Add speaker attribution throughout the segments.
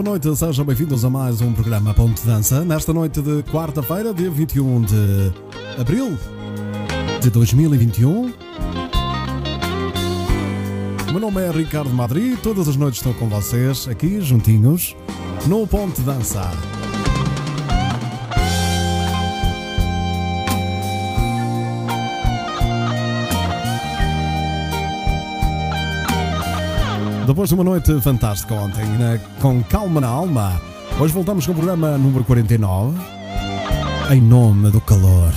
Speaker 1: Boa noite, sejam bem-vindos a mais um programa Ponte Dança. Nesta noite de quarta-feira, dia 21 de abril de 2021. O meu nome é Ricardo Madri, todas as noites estou com vocês, aqui juntinhos, no Ponte Dança. Depois de uma noite fantástica ontem, né, com calma na alma, hoje voltamos com o programa número 49, em nome do calor.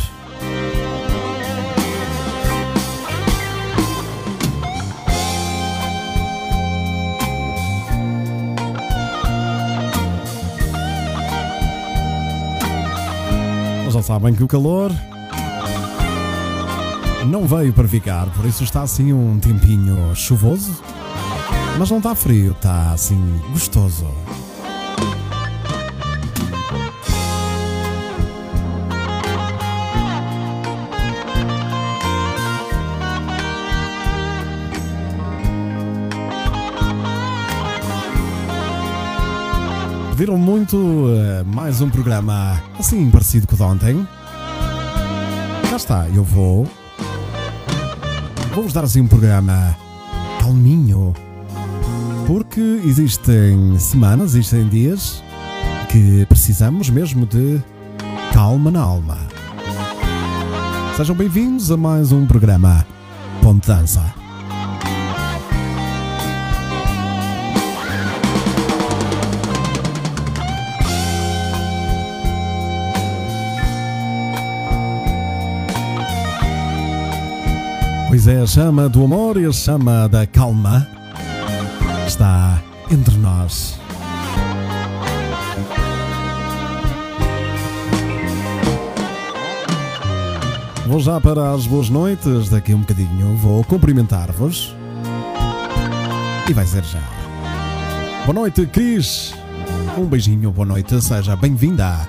Speaker 1: Já sabem que o calor não veio para ficar, por isso está assim um tempinho chuvoso. Mas não está frio, está assim gostoso. Pediram muito uh, mais um programa assim parecido com o de ontem. Cá está, eu vou. Vou-vos dar assim um programa calminho. Porque existem semanas, existem dias que precisamos mesmo de calma na alma. Sejam bem-vindos a mais um programa Ponte Dança. Pois é, a chama do amor e a chama da calma está entre nós. Vou já para as boas noites, daqui a um bocadinho vou cumprimentar-vos. E vai ser já. Boa noite, Cris. Um beijinho, boa noite, seja bem-vinda.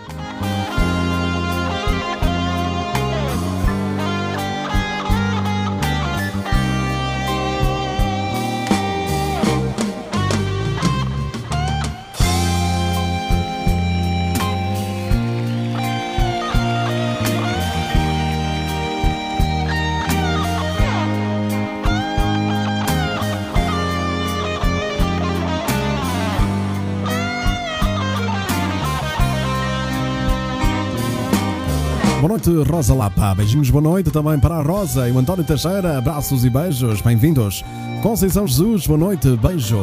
Speaker 1: Noite, Rosa Lapa. Beijinhos, boa noite também para a Rosa e o António Teixeira. Abraços e beijos, bem-vindos. Conceição Jesus, boa noite, beijo.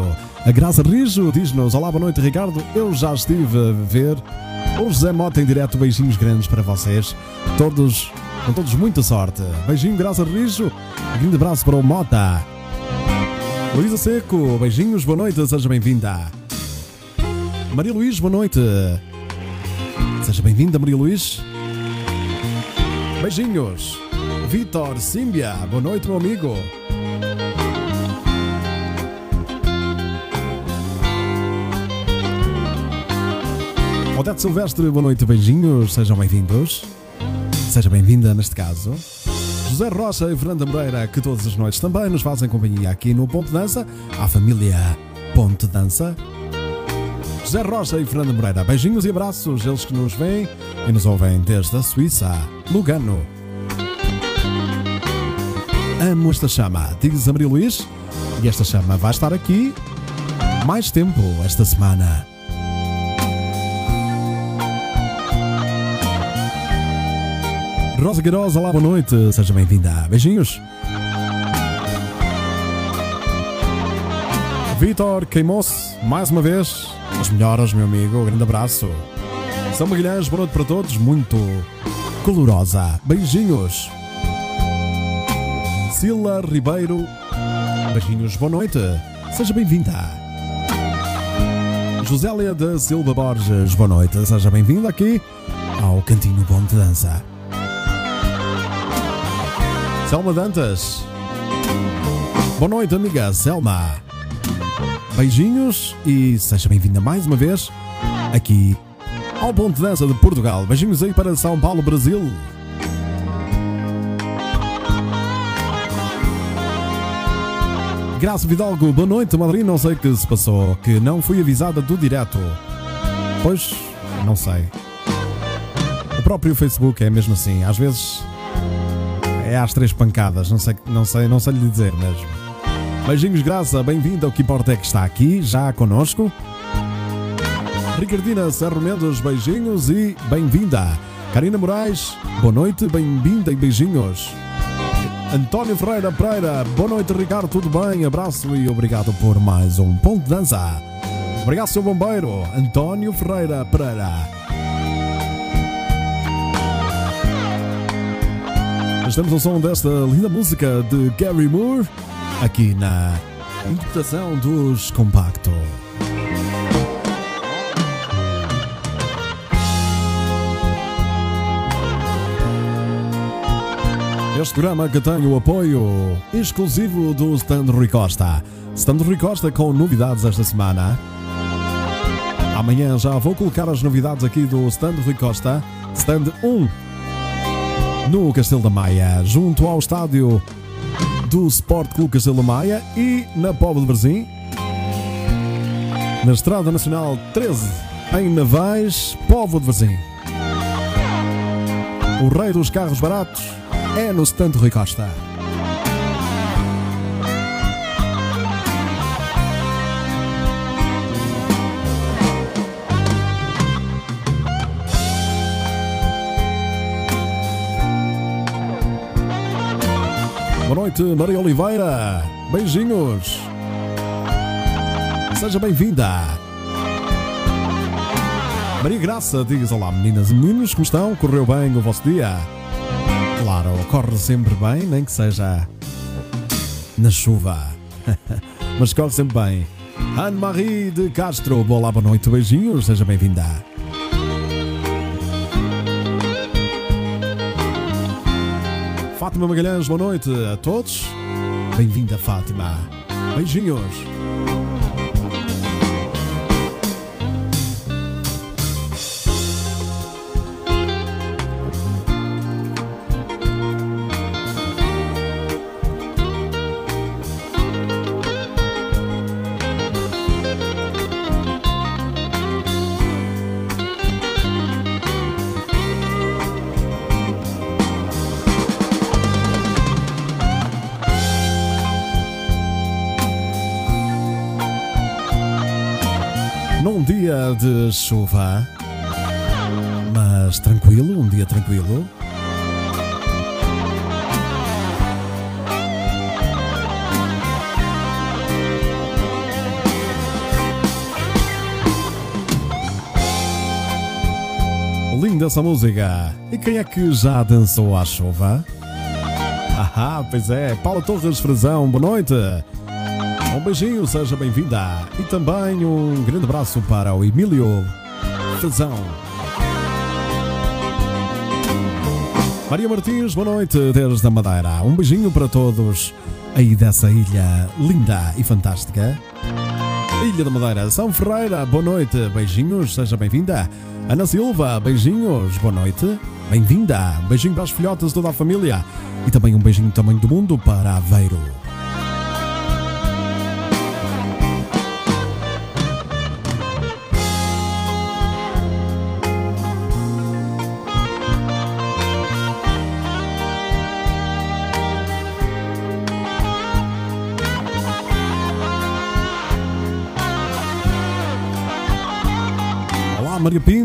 Speaker 1: A Graça Rijo diz-nos: Olá, boa noite, Ricardo. Eu já estive a ver o José Mota em direto. Beijinhos grandes para vocês. Todos, com todos, muita sorte. Beijinho, Graça Rijo. Grande abraço para o Mota. Luísa Seco, beijinhos, boa noite, seja bem-vinda. Maria Luís, boa noite. Seja bem-vinda, Maria Luís. Beijinhos. Vitor Símbia, boa noite, meu amigo. Odete Silvestre, boa noite, beijinhos, sejam bem-vindos. Seja bem-vinda neste caso. José Rocha e Fernanda Moreira, que todas as noites também nos fazem companhia aqui no Ponte Dança, à família Ponte Dança. José Rocha e Fernanda Moreira, beijinhos e abraços, eles que nos veem e nos ouvem desde a Suíça, Lugano. Amo esta chama, diz a Maria Luís, e esta chama vai estar aqui mais tempo esta semana. Rosa Queiroz, olá, boa noite, seja bem-vinda. Beijinhos. Vitor queimou-se mais uma vez. As melhoras, meu amigo. Um grande abraço. São Magalhães, boa noite para todos. Muito colorosa. Beijinhos. Sila Ribeiro. Beijinhos, boa noite. Seja bem-vinda. Josélia da Silva Borges, boa noite. Seja bem-vinda aqui ao Cantinho Bom de Dança. Selma Dantas. Boa noite, amiga Selma. Beijinhos e seja bem-vinda mais uma vez aqui ao Ponto de Dança de Portugal. Beijinhos aí para São Paulo, Brasil. Graça Vidalgo, boa noite, Madrid. Não sei o que se passou, que não fui avisada do direto. Pois, não sei. O próprio Facebook é mesmo assim, às vezes é às três pancadas, não sei, não sei, não sei lhe dizer mesmo. Beijinhos, Graça, bem-vinda ao que importa é que está aqui, já conosco. Ricardina Serro Mendes, beijinhos e bem-vinda. Karina Moraes, boa noite, bem-vinda e beijinhos. António Ferreira Pereira, boa noite Ricardo, tudo bem? Abraço e obrigado por mais um ponto de dança. Obrigado, seu bombeiro, António Ferreira Pereira. Estamos ao som desta linda música de Gary Moore, aqui na interpretação dos Compacto. Este programa que tem o apoio exclusivo do Stand Rui Costa. Stand Rui Costa com novidades esta semana. Amanhã já vou colocar as novidades aqui do Stand Rui Costa. Stand 1 no Castelo da Maia, junto ao estádio do Sport Clube Castelo da Maia e na Póvoa de Varzim. Na Estrada Nacional 13, em Navais, Póvoa de Varzim. O rei dos carros baratos é no stand Rui Costa. Boa noite, Maria Oliveira. Beijinhos. Seja bem-vinda. Maria Graça diz: Olá, meninas e meninos, como estão? Correu bem o vosso dia? Claro, corre sempre bem, nem que seja na chuva. Mas corre sempre bem. Anne-Marie de Castro, olá, boa noite, beijinhos, seja bem-vinda. Fátima Magalhães, boa noite a todos. Bem-vinda, Fátima. Beijinhos. De chuva, mas tranquilo, um dia tranquilo. Linda essa música. E quem é que já dançou à chuva? Ah, pois é, Paulo Torres Frazão, boa noite. Um beijinho, seja bem-vinda. E também um grande abraço para o Emílio Frazão. Maria Martins, boa noite desde a Madeira. Um beijinho para todos aí dessa ilha linda e fantástica. Ilha da Madeira, São Ferreira, boa noite, beijinhos, seja bem-vinda. Ana Silva, beijinhos, boa noite, bem-vinda. Beijinho para as filhotas toda a família e também um beijinho do tamanho do mundo para Aveiro.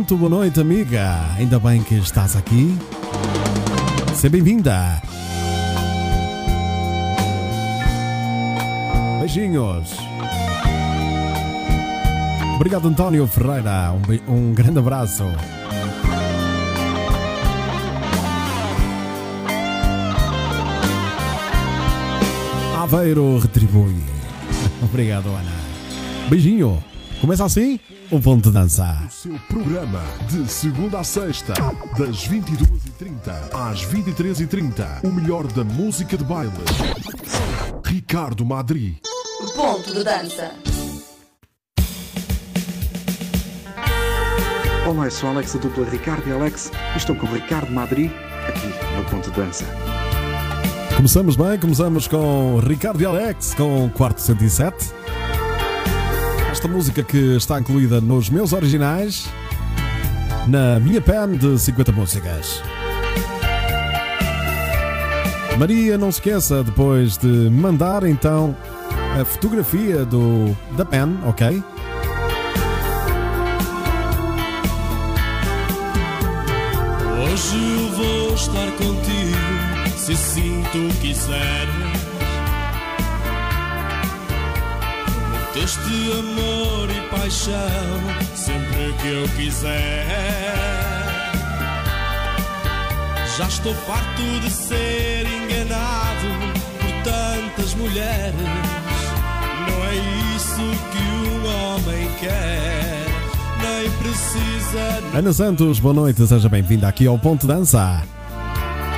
Speaker 1: Pinto, boa noite amiga. Ainda bem que estás aqui. Seja bem-vinda. Beijinhos. Obrigado António Ferreira. Um, um grande abraço. Aveiro retribui. Obrigado, Ana. Beijinho. Começa assim o ponto de dança.
Speaker 2: O seu programa de segunda a sexta, das 22h30 às 23h30. O melhor da música de baile. Ricardo Madri.
Speaker 3: Ponto de dança.
Speaker 4: Olá, eu sou Alex da dupla Ricardo e Alex estou com o Ricardo Madri aqui no Ponto de Dança.
Speaker 1: Começamos bem, começamos com Ricardo e Alex com Quarto 107. Esta música que está incluída nos meus originais, na minha pen de 50 músicas. Maria, não se esqueça depois de mandar então a fotografia do, da pen, ok?
Speaker 5: Hoje eu vou estar contigo, se assim tu quiseres. Prometeste amor e paixão, sempre que eu quiser. Já estou farto de ser enganado por tantas mulheres. Não é isso que um homem quer, nem precisa.
Speaker 1: Ana Santos, boa noite, seja bem-vinda aqui ao Ponto Dança.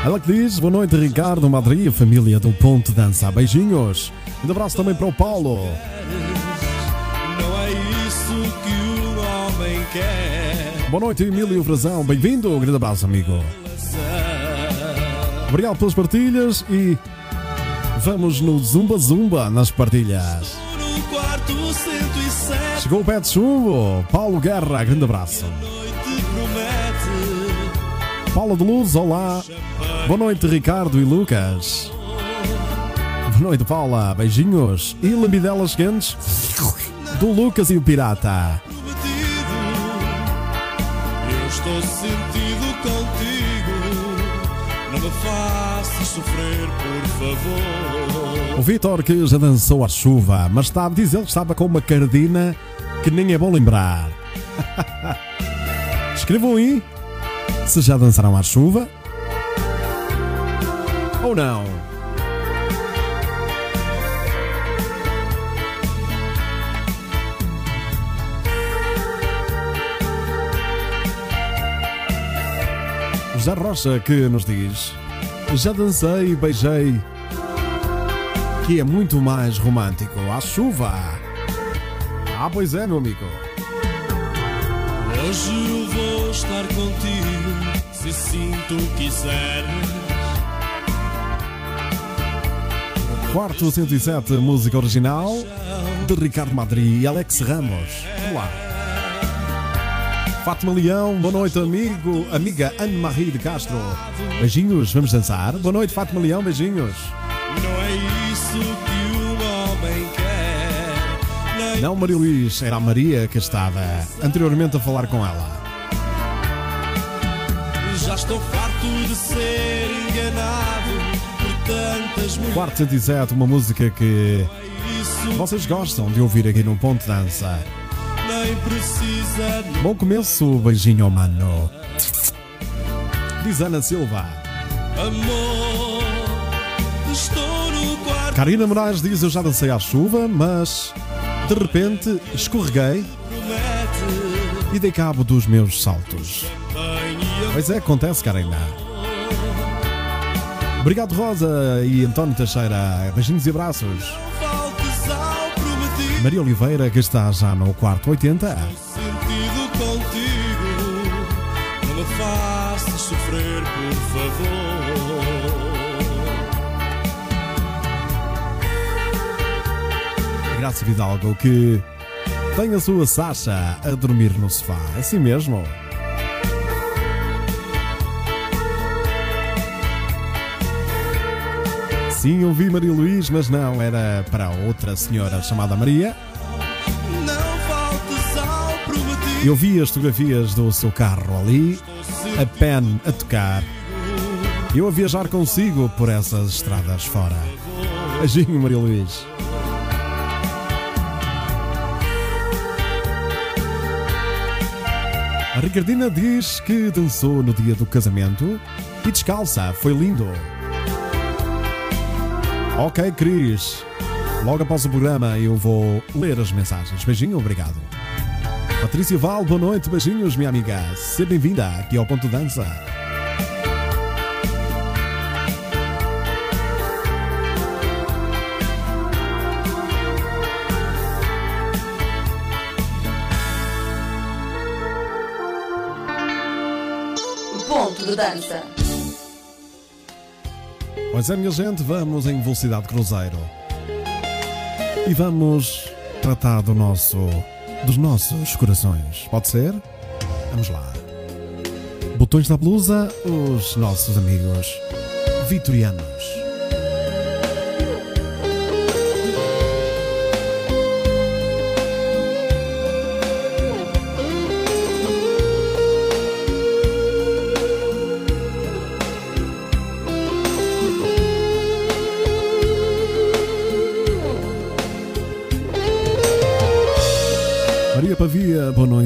Speaker 1: Ela que diz, boa noite Ricardo, Madrid a família do Ponto Dança. Beijinhos. Um abraço também para o Paulo. Boa noite Emílio Frazão, bem-vindo. Um grande abraço, amigo. Obrigado pelas partilhas e vamos no Zumba Zumba nas partilhas.
Speaker 5: No quarto 107,
Speaker 1: Chegou o pé de chumbo, Paulo Guerra, grande abraço. Paula de Luz, olá. Boa noite, Ricardo e Lucas. Boa noite, Paula. Beijinhos. E lambidelas quentes do Lucas e o Pirata.
Speaker 5: Sentido contigo. Não me sofrer, por favor.
Speaker 1: O Vitor que já dançou à chuva, mas estava, diz ele estava com uma cardina que nem é bom lembrar. Escrevam aí se já dançaram à chuva ou não. José Rocha que nos diz: Já dancei e beijei, que é muito mais romântico. À chuva. Ah, pois é, meu amigo.
Speaker 5: Hoje eu vou estar contigo, se assim tu quiseres.
Speaker 1: Quarto 107, música original de Ricardo Madri e Alex Ramos. Vamos lá. Fátima Leão, boa noite, amigo, amiga Anne-Marie de Castro. Beijinhos, vamos dançar. Boa noite, Fátima Leão, beijinhos.
Speaker 5: Não é isso que um homem quer.
Speaker 1: Não, Maria Luís, era a Maria que estava anteriormente a falar com ela.
Speaker 5: Já estou farto de ser enganado por tantas mulheres.
Speaker 1: Quarto 107, uma música que
Speaker 5: Isso
Speaker 1: vocês gostam de ouvir aqui no Ponto Dança.
Speaker 5: Nem precisa de
Speaker 1: Bom começo, beijinho, mano. Diz Ana Silva.
Speaker 5: amor. Estou no quarto,
Speaker 1: Karina Moraes diz: Eu já dancei à chuva, mas de repente escorreguei e dei cabo dos meus saltos. Pois é, acontece, Karina. Obrigado, Rosa e António Teixeira. Beijinhos e abraços. Maria Oliveira, que está já no quarto 80.
Speaker 5: Sentido contigo. Não me faças sofrer, por favor.
Speaker 1: Graça Vidalgo, que tem a sua Sasha a dormir no sofá. É assim mesmo. Sim, eu vi Maria Luís, mas não, era para outra senhora chamada Maria. Eu vi as fotografias do seu carro ali, a pen a tocar. Eu a viajar consigo por essas estradas fora. Beijinho, Maria Luís. A Ricardina diz que dançou no dia do casamento e descalça, foi lindo. Ok, Cris. Logo após o programa eu vou ler as mensagens. Beijinho, obrigado. Patrícia Val, boa noite, beijinhos, minha amiga. Seja bem-vinda aqui ao Ponto Dança.
Speaker 3: Ponto de dança.
Speaker 1: Pois é, minha gente, vamos em velocidade cruzeiro. E vamos tratar do nosso, dos nossos corações. Pode ser? Vamos lá. Botões da blusa, os nossos amigos vitorianos.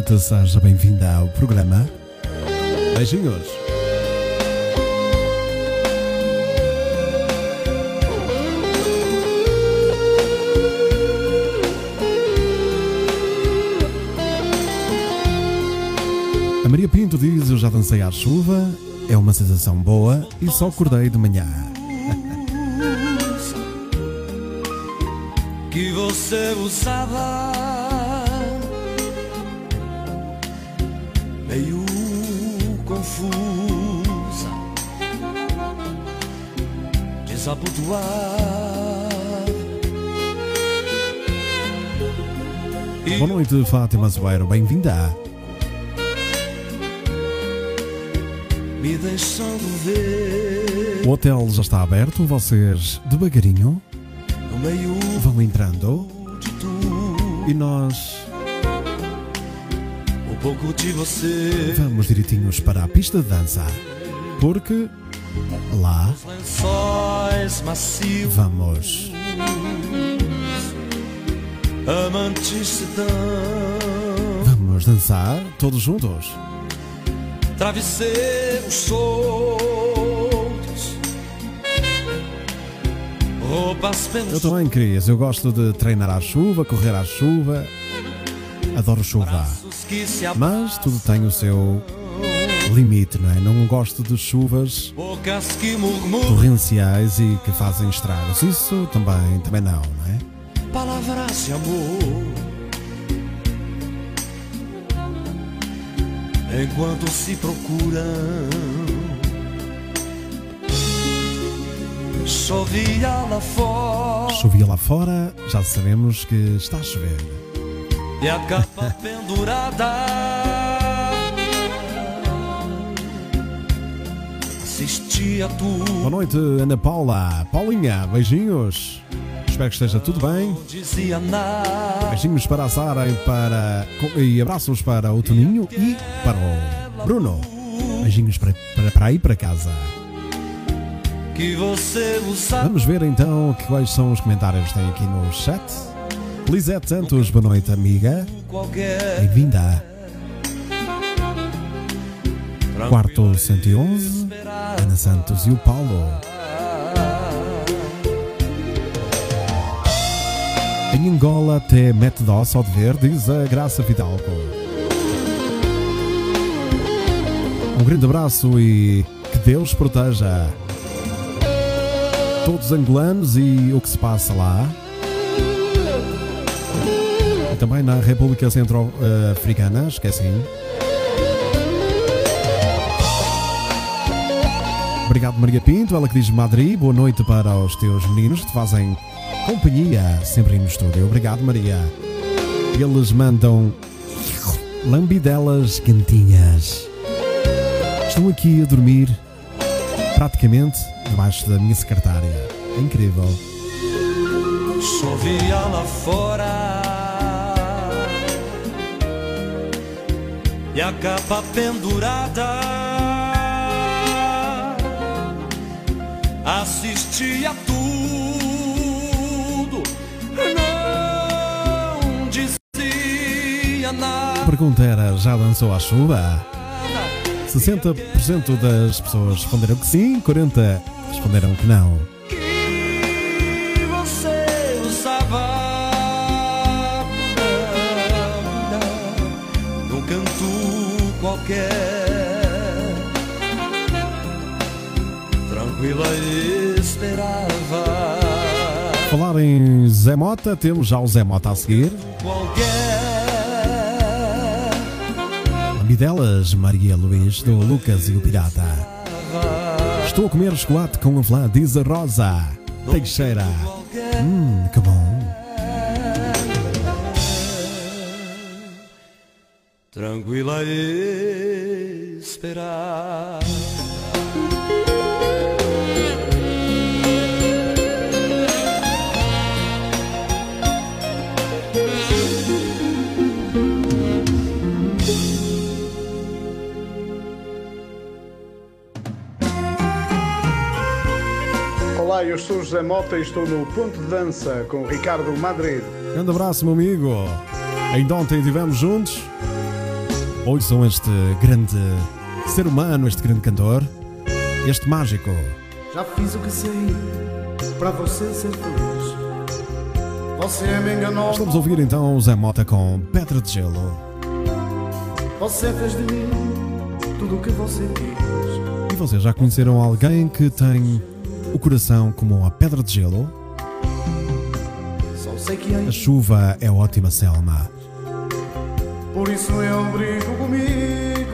Speaker 1: Noite, seja bem-vinda ao programa. Beijinhos. A Maria Pinto diz: Eu já dancei à chuva, é uma sensação boa e só acordei de manhã.
Speaker 5: que você usava
Speaker 1: Boa noite, Fátima Zoeiro, bem-vinda.
Speaker 5: me deixando ver
Speaker 1: O hotel já está aberto, vocês devagarinho
Speaker 5: no meio
Speaker 1: vão entrando e nós
Speaker 5: um pouco de você.
Speaker 1: vamos direitinhos para a pista de dança. Porque lá vamos. Vamos dançar todos juntos.
Speaker 5: travesseiros soltos, roupas pelos
Speaker 1: Eu também, Cris, eu gosto de treinar à chuva, correr à chuva. Adoro chuva. Mas tudo tem o seu limite, não é? Não gosto de chuvas torrenciais e que fazem estragos. Isso também, também não, não é?
Speaker 5: palavras de amor. Enquanto se procuram, chovia lá fora
Speaker 1: Chovia lá fora, já sabemos que está a chover.
Speaker 5: e a capa pendurada. Assistia
Speaker 1: Boa
Speaker 5: tudo,
Speaker 1: noite, Ana Paula. Paulinha, beijinhos. Espero que esteja tudo bem. Beijinhos para a Sara e, para, e abraços para o Toninho e para o Bruno. Beijinhos para, para, para aí para casa. Vamos ver então quais são os comentários que tem aqui no chat. Lisete Santos, boa noite, amiga. Bem-vinda. Quarto 111, Ana Santos e o Paulo. Em Angola até mete dó só de ver, diz a Graça Fidalgo. Um grande abraço e que Deus proteja todos os angolanos e o que se passa lá. E também na República Centro-Africana, acho Obrigado, Maria Pinto. Ela que diz Madrid. Boa noite para os teus meninos que te fazem companhia sempre no estúdio. Obrigado, Maria. Eles mandam lambidelas quentinhas. Estão aqui a dormir praticamente debaixo da minha secretária. É incrível.
Speaker 5: Chovia lá fora E a capa pendurada Assistia tudo Não dizia
Speaker 1: A
Speaker 5: nada
Speaker 1: pergunta era: já dançou à chuva? 60% das pessoas responderam que sim, 40% responderam que não. Em Zé Mota, temos já o Zé Mota a seguir.
Speaker 5: qualquer.
Speaker 1: Amidelas, Maria Luís, do Lucas e o Pirata. Estou a comer chocolate com a flã, diz a Rosa. Teixeira. Hum, que bom.
Speaker 4: Tranquila esperar.
Speaker 6: Olá, eu sou José Mota e estou no Ponto de Dança com o Ricardo Madrid.
Speaker 1: Grande abraço, meu amigo. Ainda ontem estivemos juntos. Ouçam este grande ser humano, este grande cantor, este mágico.
Speaker 7: Já fiz o que sei para você ser feliz. Você me enganou.
Speaker 1: Estamos a ouvir então o Zé Mota com Pedra de Gelo.
Speaker 7: Você fez de mim tudo o que você quis.
Speaker 1: E vocês já conheceram alguém que tem o coração como a pedra de gelo? A chuva é ótima, Selma.
Speaker 7: por isso eu brigo comigo.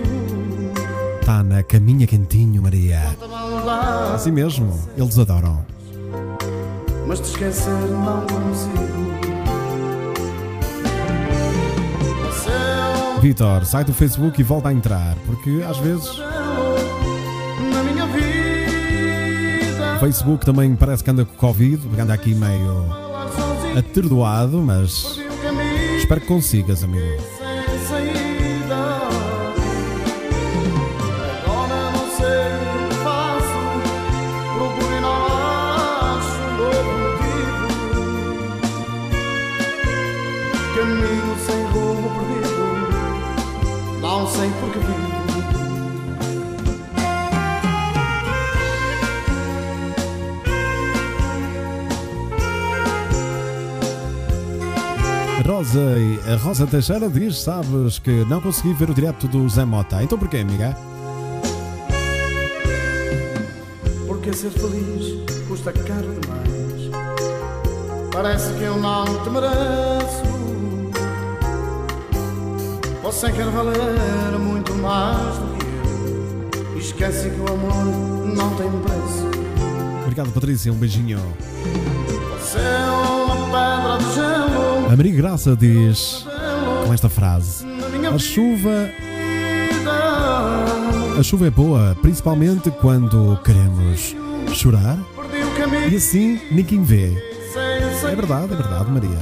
Speaker 1: Tá na caminha quentinho, Maria. Assim mesmo, eles adoram.
Speaker 7: Mas te esquecer não consigo.
Speaker 1: Vitor, sai do Facebook e volta a entrar, porque às vezes Facebook também parece que anda com Covid, anda aqui meio atordoado, mas espero que consigas, amigo. Rosa, a Rosa Teixeira diz: Sabes que não consegui ver o direto do Zé Mota. Então porquê, amiga?
Speaker 7: Porque ser feliz custa caro demais. Parece que eu não te mereço. Você quer valer muito mais do que eu. Esquece que o amor não tem preço.
Speaker 1: Obrigado, Patrícia. Um beijinho.
Speaker 7: Você é uma pedra de gelo
Speaker 1: A Maria Graça diz com esta frase: A chuva, a chuva é boa, principalmente quando queremos chorar e assim ninguém vê. É verdade, é verdade, Maria.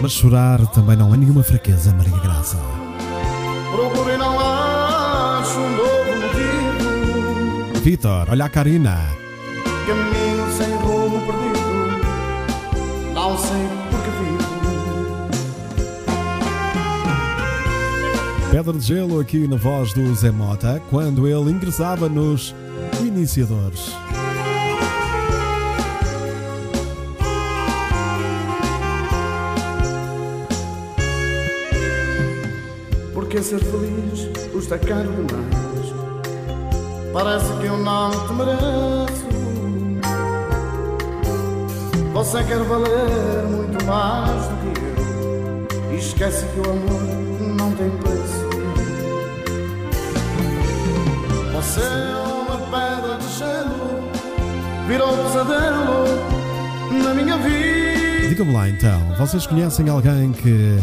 Speaker 1: Mas chorar também não é nenhuma fraqueza, Maria Graça.
Speaker 7: Procuro não acho um novo motivo.
Speaker 1: Vitor, olha a Karina.
Speaker 7: Caminho sem rumo perdido, não sei
Speaker 1: Pedra de gelo aqui na voz do Zé Mota, quando ele ingressava nos iniciadores.
Speaker 7: Porque ser feliz custa caro demais. Parece que eu não te mereço. Você quer valer muito mais do que eu. E esquece que o amor não tem preço. Você é uma pedra de gelo, virou pesadelo na minha vida.
Speaker 1: Diga-me lá então, vocês conhecem alguém que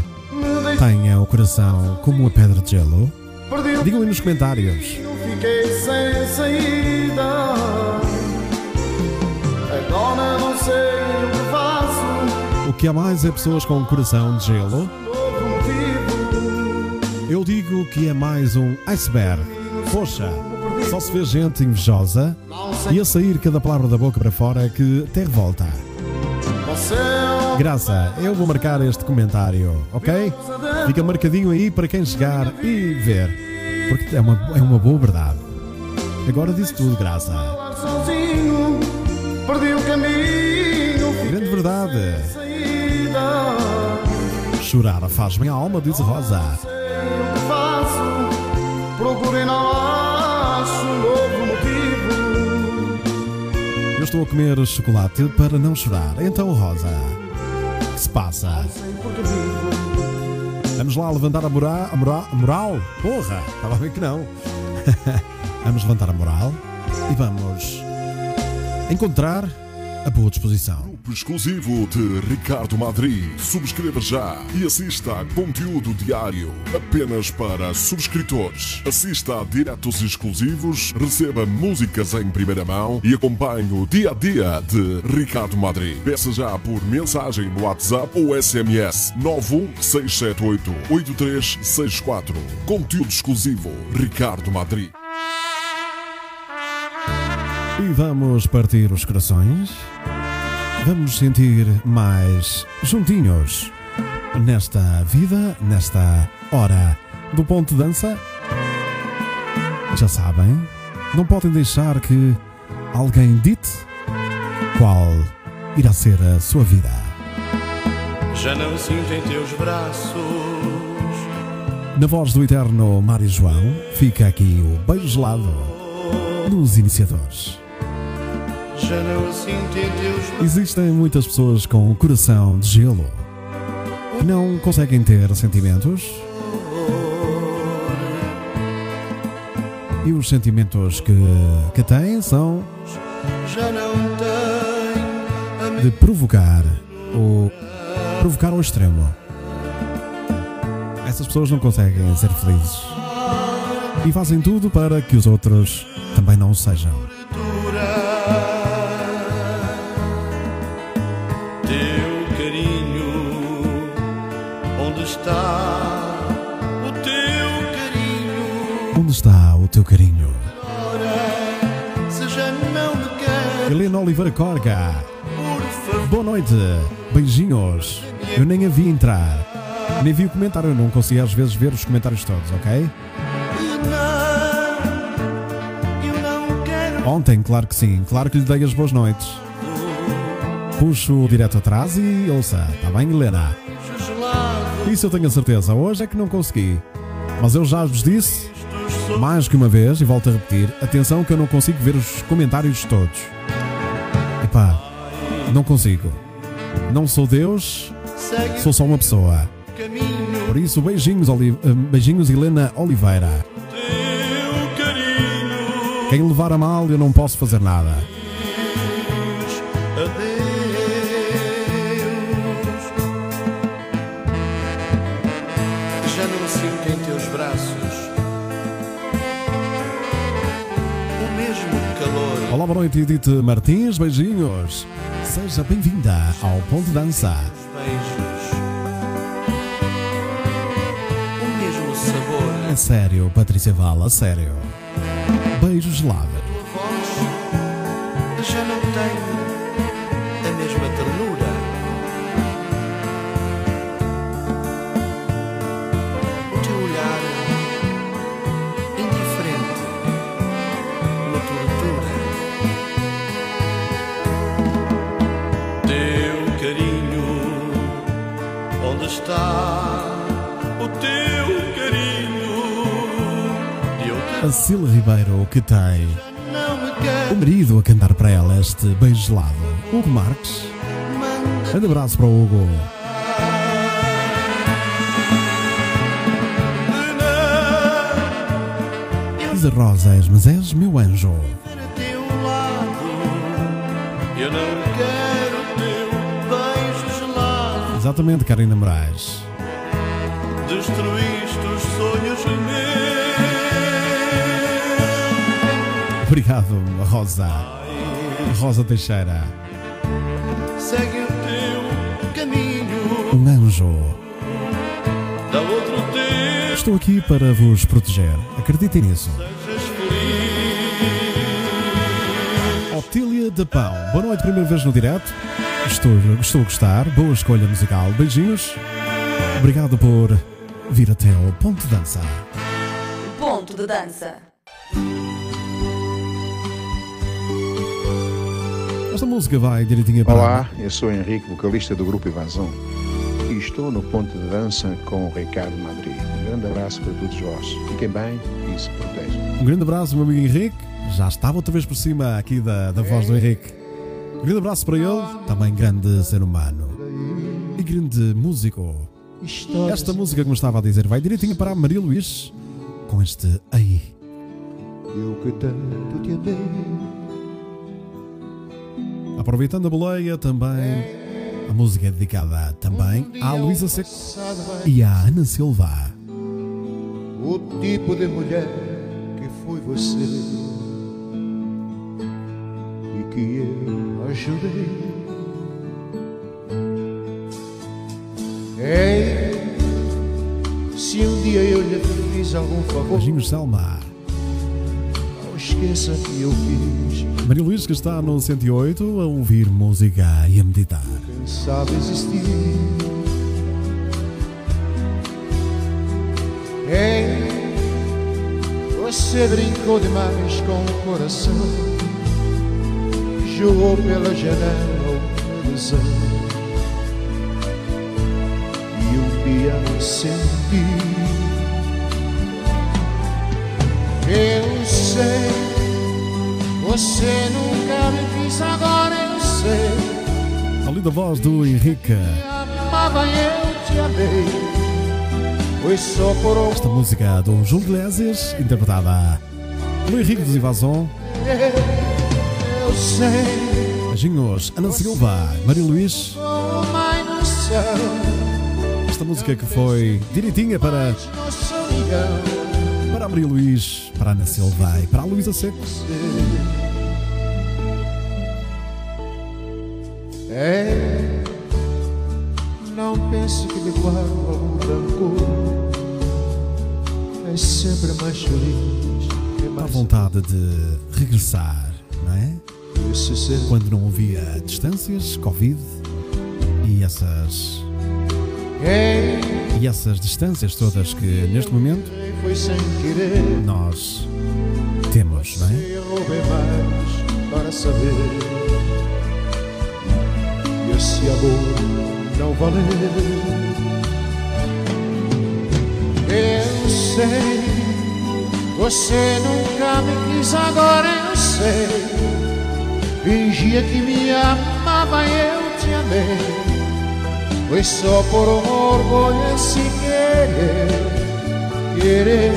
Speaker 1: tenha o coração como a pedra de gelo?
Speaker 7: perdi o
Speaker 1: Digam aí nos comentários.
Speaker 7: Fiquei sem saída. Agora não sei o que faço.
Speaker 1: O que há mais é pessoas com um coração de gelo? Eu digo que é mais um iceberg. Poxa, só se vê gente invejosa e a sair cada palavra da boca para fora que até revolta.
Speaker 7: é
Speaker 1: Graça, eu vou marcar este comentário, ok? Fica marcadinho aí para quem chegar e ver. Porque é uma, é uma boa verdade. Agora disse tudo, Graça.
Speaker 7: Fiquei
Speaker 1: Grande verdade. Chorar faz bem a alma, diz Rosa.
Speaker 7: Não acho um novo motivo.
Speaker 1: Eu estou a comer chocolate para não chorar. Então, Rosa, o que se passa? Vamos lá levantar a moral? A moral? A moral? Porra, estava a ver que não. Vamos levantar a moral. e vamos encontrar a boa disposição.
Speaker 2: Grupo exclusivo de Ricardo Madri. Subscreva já e assista a conteúdo diário apenas para subscritores. Assista a diretos exclusivos, receba músicas em primeira mão e acompanhe o dia a dia de Ricardo Madri. Peça já por mensagem no WhatsApp ou SMS 91678 8364. Conteúdo exclusivo Ricardo Madri.
Speaker 1: E vamos partir os corações. Vamos sentir mais juntinhos nesta vida, nesta hora do ponto de dança. Já sabem, não podem deixar que alguém dite qual irá ser a sua vida.
Speaker 4: Já não sinto em teus braços.
Speaker 1: Na voz do eterno Mário João, fica aqui o beijo gelado nos iniciadores. Existem muitas pessoas com coração de gelo que não conseguem ter sentimentos. E os sentimentos que, que têm são de provocar o provocar ao extremo. Essas pessoas não conseguem ser felizes e fazem tudo para que os outros também não o sejam.
Speaker 4: Onde está o teu carinho?
Speaker 1: Helena Oliveira Corga. Boa noite, beijinhos. Eu nem a vi entrar, nem vi o comentário, eu não consigo às vezes ver os comentários todos, ok? Ontem, claro que sim, claro que lhe dei as boas noites. Puxo direto atrás e ouça, está bem, Helena? Isso eu tenho a certeza, hoje é que não consegui. Mas eu já vos disse, mais que uma vez, e volto a repetir, atenção que eu não consigo ver os comentários todos. Epá, não consigo. Não sou Deus, sou só uma pessoa. Por isso, beijinhos, Oli- eh, beijinhos Helena Oliveira. Quem levar a mal, eu não posso fazer nada. Noite, Edith Martins, beijinhos. Seja bem-vinda ao Ponto Dança.
Speaker 4: beijos. O mesmo sabor.
Speaker 1: É sério, Patrícia Vala, sério. Beijo gelado.
Speaker 4: Tua voz já não tem a mesma o teu carinho?
Speaker 1: A Cila Ribeiro que tem o marido a cantar para ela este beijo gelado. Hugo Marques. Grande abraço para o Hugo. Diz a Rosas, mas és meu anjo. Exatamente, Karina Moraes.
Speaker 4: Destruíste os sonhos meus.
Speaker 1: Obrigado, Rosa. Rosa Teixeira.
Speaker 4: Segue o teu caminho.
Speaker 1: Um anjo.
Speaker 4: Dá outro tempo.
Speaker 1: Estou aqui para vos proteger. Acreditem nisso. Otília de Pão. Boa noite, primeira vez no direto. Estou, estou a gostar. Boa escolha musical. Beijinhos. Obrigado por vir até ao ponto de dança.
Speaker 3: Ponto de dança.
Speaker 1: Esta música vai direitinho para.
Speaker 8: Olá, eu sou Henrique, vocalista do grupo Invasão. E estou no ponto de dança com o Ricardo Madrid. Um grande abraço para todos vós. Fiquem bem e se protejam.
Speaker 1: Um grande abraço, meu amigo Henrique. Já estava outra vez por cima aqui da, da voz do Henrique. Um grande abraço para ele, também grande ser humano. E grande músico. Esta música, como estava a dizer, vai direitinho para a Maria Luís com este aí.
Speaker 9: Eu que tanto te amei.
Speaker 1: Aproveitando a boleia, também a música é dedicada também à Luísa Seco e à Ana Silva.
Speaker 9: O tipo de mulher que foi você e que eu ajudei. Ei, se um dia eu lhe fiz algum favor,
Speaker 1: Beijinhos, Selma.
Speaker 9: não esqueça que eu fiz.
Speaker 1: Maria Luís, que está no 108 a ouvir música e a meditar.
Speaker 9: Sabe existir. Ei, você brincou demais com o coração, jogou pela janela uma ilusão. E um dia eu senti. Eu sei, você nunca me quis, agora eu sei.
Speaker 1: A linda voz do Henrique.
Speaker 9: amava e eu te amei. Foi só por um
Speaker 1: Esta música do Júlio Iglesias, interpretada pelo Henrique dos Invasão. Beijinhos, Ana Silva, Maria Luís. Esta música que foi direitinha para, para a Maria Luís, para a Ana Silva e para a Luísa Seco.
Speaker 9: é. Não pense que lhe guardo algum rancor. É sempre mais feliz
Speaker 1: Dá vontade de regressar, Quando não havia distâncias, Covid e essas, e essas distâncias todas que neste momento nós temos, não é?
Speaker 9: E esse amor não valeu Eu sei Você nunca me quis, agora eu sei Fingia que me amava e eu te amei. Foi só por um orgulho esse querer Querer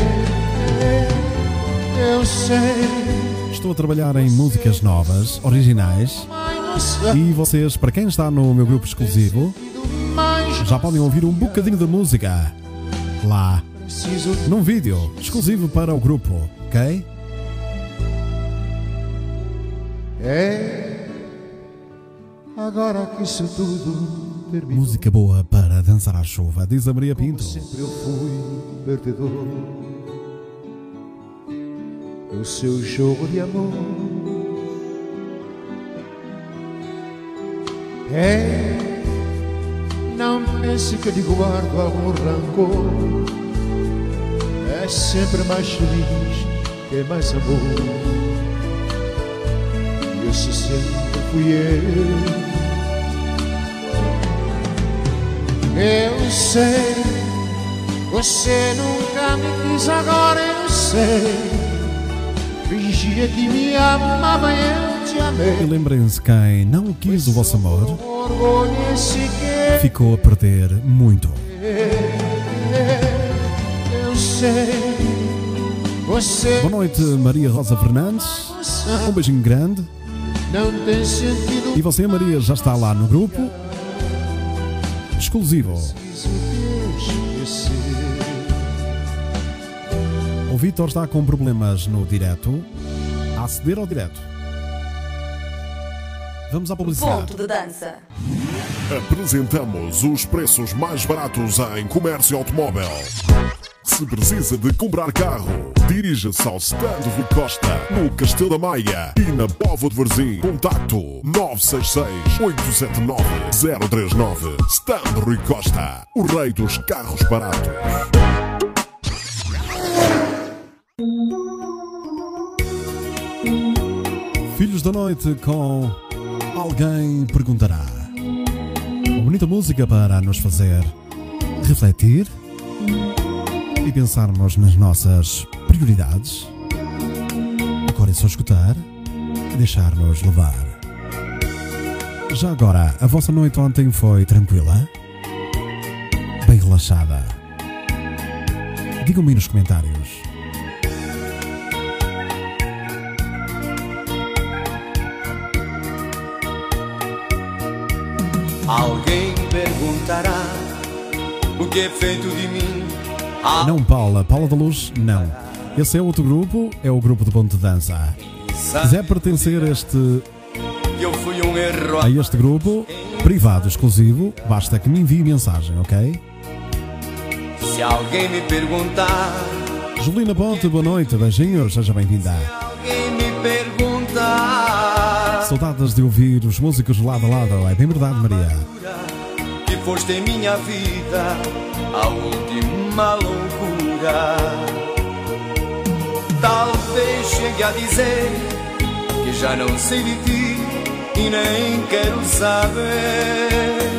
Speaker 9: Eu sei.
Speaker 1: Estou a trabalhar em músicas novas, originais, e vocês, para quem está no meu grupo exclusivo, já podem ouvir um bocadinho da música. Lá. Num vídeo exclusivo para o grupo, ok?
Speaker 9: É. Agora que isso tudo terminou.
Speaker 1: Música boa para dançar à chuva, diz a Maria Pinto.
Speaker 9: sempre eu fui perdedor. No seu jogo de amor. É. Não pense que lhe guardo algum rancor. É sempre mais feliz que mais amor esse sempre fui eu Eu sei, você nunca me quis, agora eu sei. Fingia que me amava e eu te
Speaker 1: E
Speaker 9: amei.
Speaker 1: lembrem-se, quem não quis o vosso amor ficou a perder muito.
Speaker 9: eu sei.
Speaker 1: Boa noite, Maria Rosa Fernandes. Um beijinho grande.
Speaker 9: Não tem sentido.
Speaker 1: E você, Maria, já está lá no grupo exclusivo. O Vitor está com problemas no direto. A aceder ao direto. Vamos à publicidade.
Speaker 3: Ponto de dança.
Speaker 2: Apresentamos os preços mais baratos em comércio automóvel. Se precisa de comprar carro, dirija-se ao Stand Rui Costa, no Castelo da Maia e na Povo de Varzim. Contacto 966-879-039. Stand Rui Costa, o rei dos carros baratos.
Speaker 1: Filhos da Noite com Alguém Perguntará. Uma bonita música para nos fazer refletir e pensarmos nas nossas prioridades. Agora é só escutar e deixar-nos levar. Já agora, a vossa noite ontem foi tranquila? Bem relaxada? Digam-me nos comentários.
Speaker 4: Alguém perguntará o que é feito de mim
Speaker 1: não, Paula. Paula da Luz, não. Esse é outro grupo, é o grupo de ponto de dança. Se quiser pertencer a este, a este grupo, privado, exclusivo, basta que me envie mensagem, ok?
Speaker 4: Se alguém me perguntar,
Speaker 1: Julina Ponte, boa noite, beijinhos, seja bem-vinda.
Speaker 4: alguém me perguntar
Speaker 1: Saudades de ouvir os músicos lado a lado, é bem verdade, Maria.
Speaker 4: que foste em minha vida a última loucura. Talvez chegue a dizer que já não sei de ti e nem quero saber.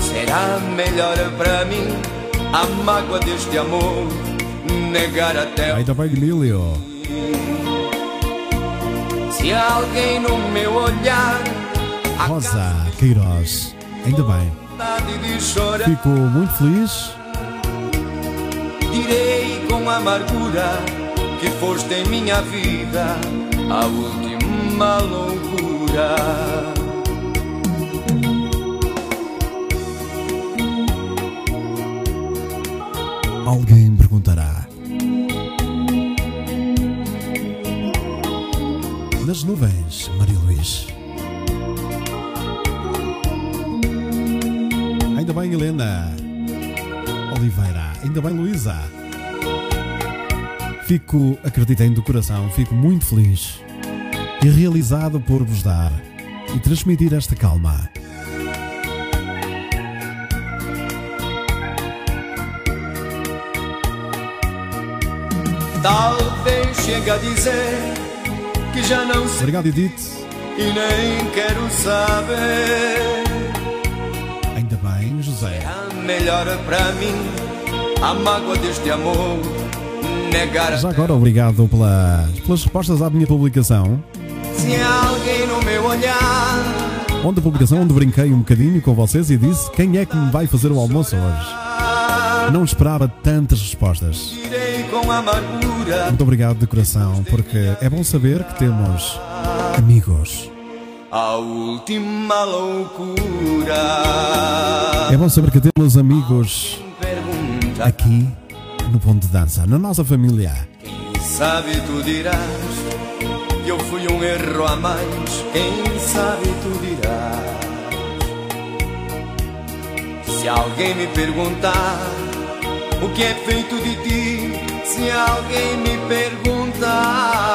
Speaker 4: Será melhor para mim a mágoa deste amor negar até
Speaker 1: Ainda bem, Lílio.
Speaker 4: Se alguém no meu olhar
Speaker 1: Rosa Queiroz, ainda bem.
Speaker 4: Vontade de chorar,
Speaker 1: Fico muito feliz.
Speaker 4: direi com amargura que foste em minha vida a última loucura.
Speaker 1: Alguém perguntará. Nas nuvens, Maria Helena. Oliveira. Ainda bem, Luísa. Fico, acreditem do coração, fico muito feliz e realizado por vos dar e transmitir esta calma.
Speaker 4: Talvez chegue a dizer que já não sei
Speaker 1: Obrigado, Edith.
Speaker 4: e nem quero saber.
Speaker 1: José.
Speaker 4: A melhor para mim a mágoa deste amor negar
Speaker 1: Já agora, obrigado pela- pelas respostas à minha publicação.
Speaker 4: se alguém no meu olhar
Speaker 1: Onde a publicação onde brinquei um bocadinho com vocês e disse quem é que me vai fazer o almoço hoje. Não esperava tantas respostas. Muito obrigado de coração, porque é bom saber que temos amigos.
Speaker 4: A última loucura.
Speaker 1: É bom saber que temos amigos aqui no Ponto de Dança, na nossa família.
Speaker 4: quem sabe tu dirás que eu fui um erro a mais. Quem sabe tu dirás. Se alguém me perguntar o que é feito de ti, se alguém me perguntar,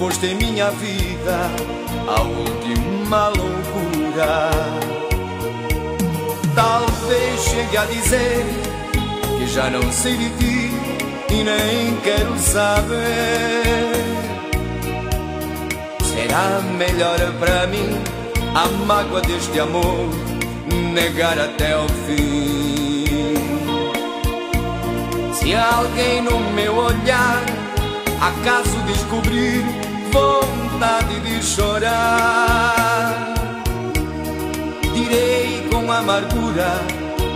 Speaker 4: foste em minha vida a última loucura. Talvez chegue a dizer que já não sei de ti e nem quero saber. Será melhor para mim a mágoa deste amor negar até o fim. Se alguém no meu olhar acaso descobrir vontade de chorar, direi com amargura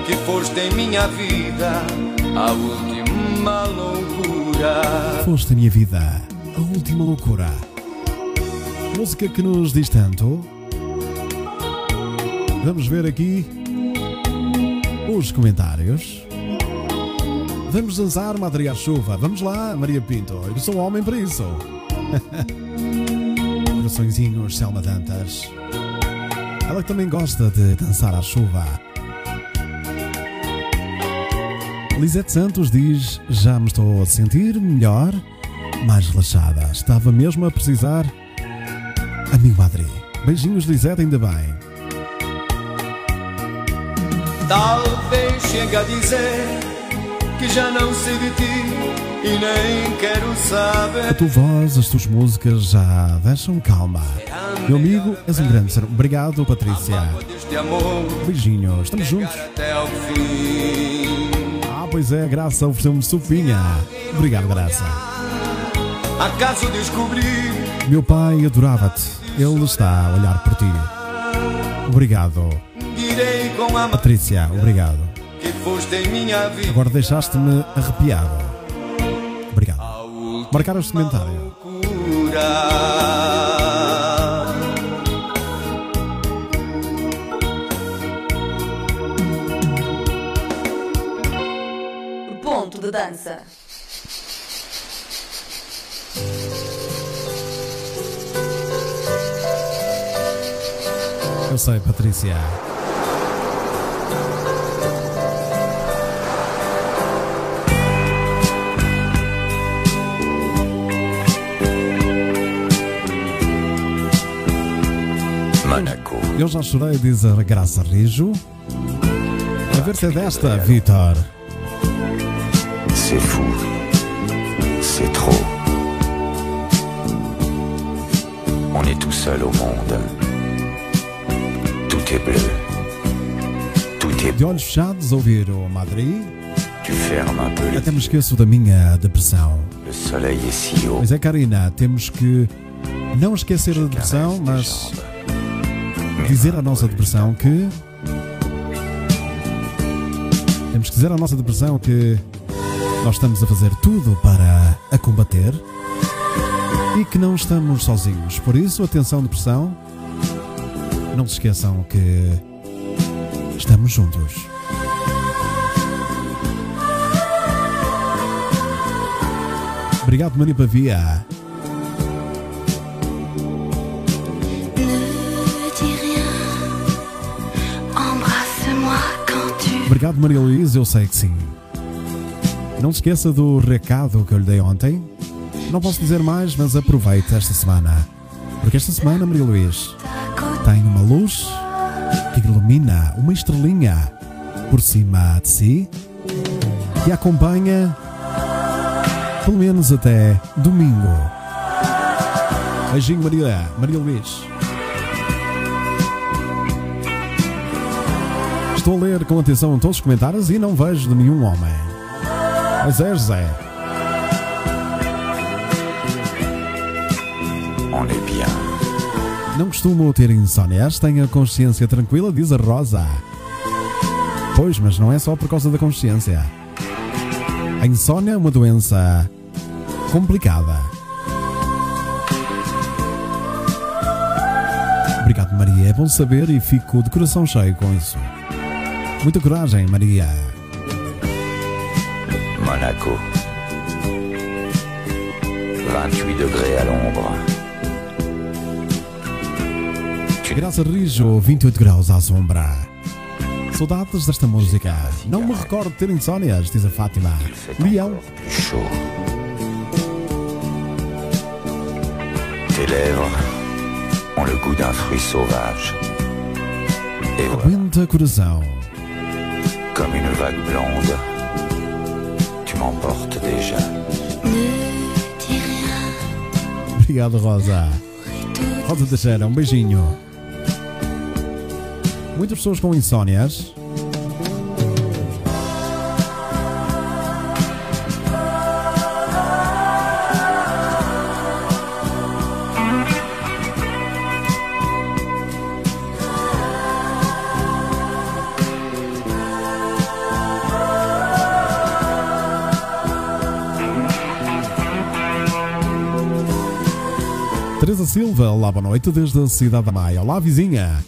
Speaker 4: que foste em minha vida a última loucura.
Speaker 1: Foste a minha vida, a última loucura. Música que nos diz tanto. Vamos ver aqui os comentários. Vamos dançar, Madre Chuva. Vamos lá, Maria Pinto. Eu sou homem para isso. Coraçõezinhos, Selma Dantas. Ela que também gosta de dançar à chuva. Lisete Santos diz: Já me estou a sentir melhor, mais relaxada. Estava mesmo a precisar. Amigo Madri. Beijinhos, Lisete, ainda bem.
Speaker 4: Talvez chegue a dizer que já não sei de ti e nem quero
Speaker 1: A
Speaker 4: saber.
Speaker 1: tua voz, as tuas músicas já deixam calma. Meu amigo, és um grande ser. Obrigado, Patrícia. Beijinhos, estamos juntos.
Speaker 4: chegar até ao fim.
Speaker 1: Ah, pois é, Graça ofereceu-me sopinha. Obrigado, Graça.
Speaker 4: Acaso descobri
Speaker 1: Meu pai adorava-te. Ele está a olhar por ti. Obrigado.
Speaker 4: direi com a
Speaker 1: Patrícia, obrigado.
Speaker 4: Que foste em minha vida.
Speaker 1: Agora deixaste-me arrepiado. Obrigado. Marcar este comentário.
Speaker 3: Ponto de dança.
Speaker 1: Eu sei, Patrícia. Eu já chorei, diz a Graça Rijo. A ver se é desta, Vitor.
Speaker 4: C'est fou. C'est trop. On est tout seul au monde. Tout est bleu. Tout est
Speaker 1: De olhos fechados, ouvir o Madrid.
Speaker 4: Tu fermes un peu les
Speaker 1: Até me esqueço da minha depressão.
Speaker 4: Le soleil est si haut.
Speaker 1: Pois é, Karina, temos que não esquecer a depressão, mas. Dizer à nossa depressão que. Temos que dizer à nossa depressão que nós estamos a fazer tudo para a combater e que não estamos sozinhos. Por isso, atenção, depressão, não se esqueçam que estamos juntos. Obrigado, Maria Pavia. Obrigado, Maria Luísa, eu sei que sim. Não se esqueça do recado que eu lhe dei ontem. Não posso dizer mais, mas aproveite esta semana. Porque esta semana, Maria Luís, tem uma luz que ilumina uma estrelinha por cima de si a acompanha pelo menos até domingo. Beijinho, Maria, Maria Luís. Estou a ler com atenção todos os comentários e não vejo de nenhum homem. Mas é, José.
Speaker 4: On est bien.
Speaker 1: Não costumo ter insónias, tenho a consciência tranquila, diz a Rosa. Pois, mas não é só por causa da consciência. A insónia é uma doença complicada. Obrigado, Maria. É bom saber e fico de coração cheio com isso. Muita coragem, Maria.
Speaker 4: Monaco. 28 degrés à l'ombre.
Speaker 1: Graça Rijo, 28 graus à sombra. Saudades desta música. Não me recordo de ter insónias, diz a Fátima. Leão.
Speaker 4: Chaud. Tes lèvres ont le goût d'un fruit sauvage.
Speaker 1: Aguenta coração.
Speaker 4: Comme une vague blonde, tu m'emportes déjà.
Speaker 1: Obrigado, Rosa. Rosa Teixeira, um beijinho. Muitas pessoas com insónias. Teresa Silva, olá, boa noite desde a Cidade da Maia. Olá, vizinha.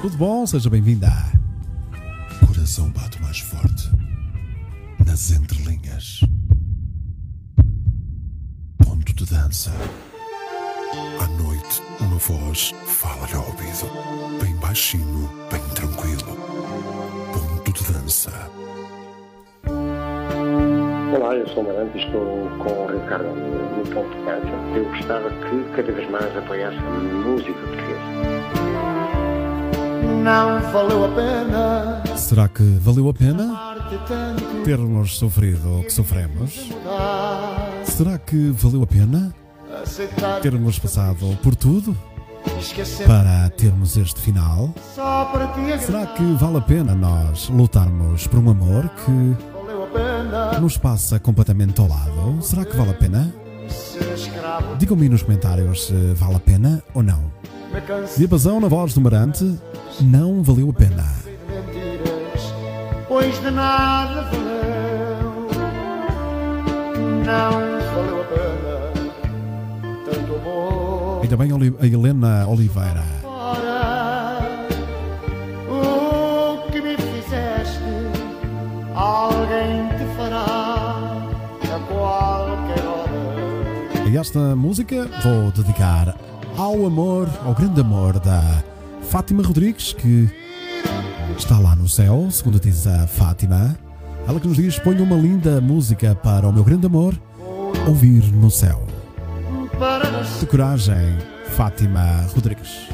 Speaker 1: Tudo bom? Seja bem-vinda.
Speaker 10: Gostava que cada vez mais apoiasse a música portuguesa.
Speaker 7: Não valeu a pena
Speaker 1: Será que valeu a pena termos sofrido o que sofremos? Será que valeu a pena termos passado por tudo para termos este final? Será que vale a pena nós lutarmos por um amor que nos passa completamente ao lado? Será que vale a pena? Digam-me nos comentários se vale a pena ou não. Diapasão na voz do Marante, não valeu a pena.
Speaker 7: Pois de nada valeu Não valeu a pena amor.
Speaker 1: Ainda bem a Helena Oliveira. E esta música vou dedicar ao amor, ao grande amor da Fátima Rodrigues, que está lá no céu, segundo diz a Fátima. Ela que nos diz: ponha uma linda música para o meu grande amor ouvir no céu. De coragem, Fátima Rodrigues.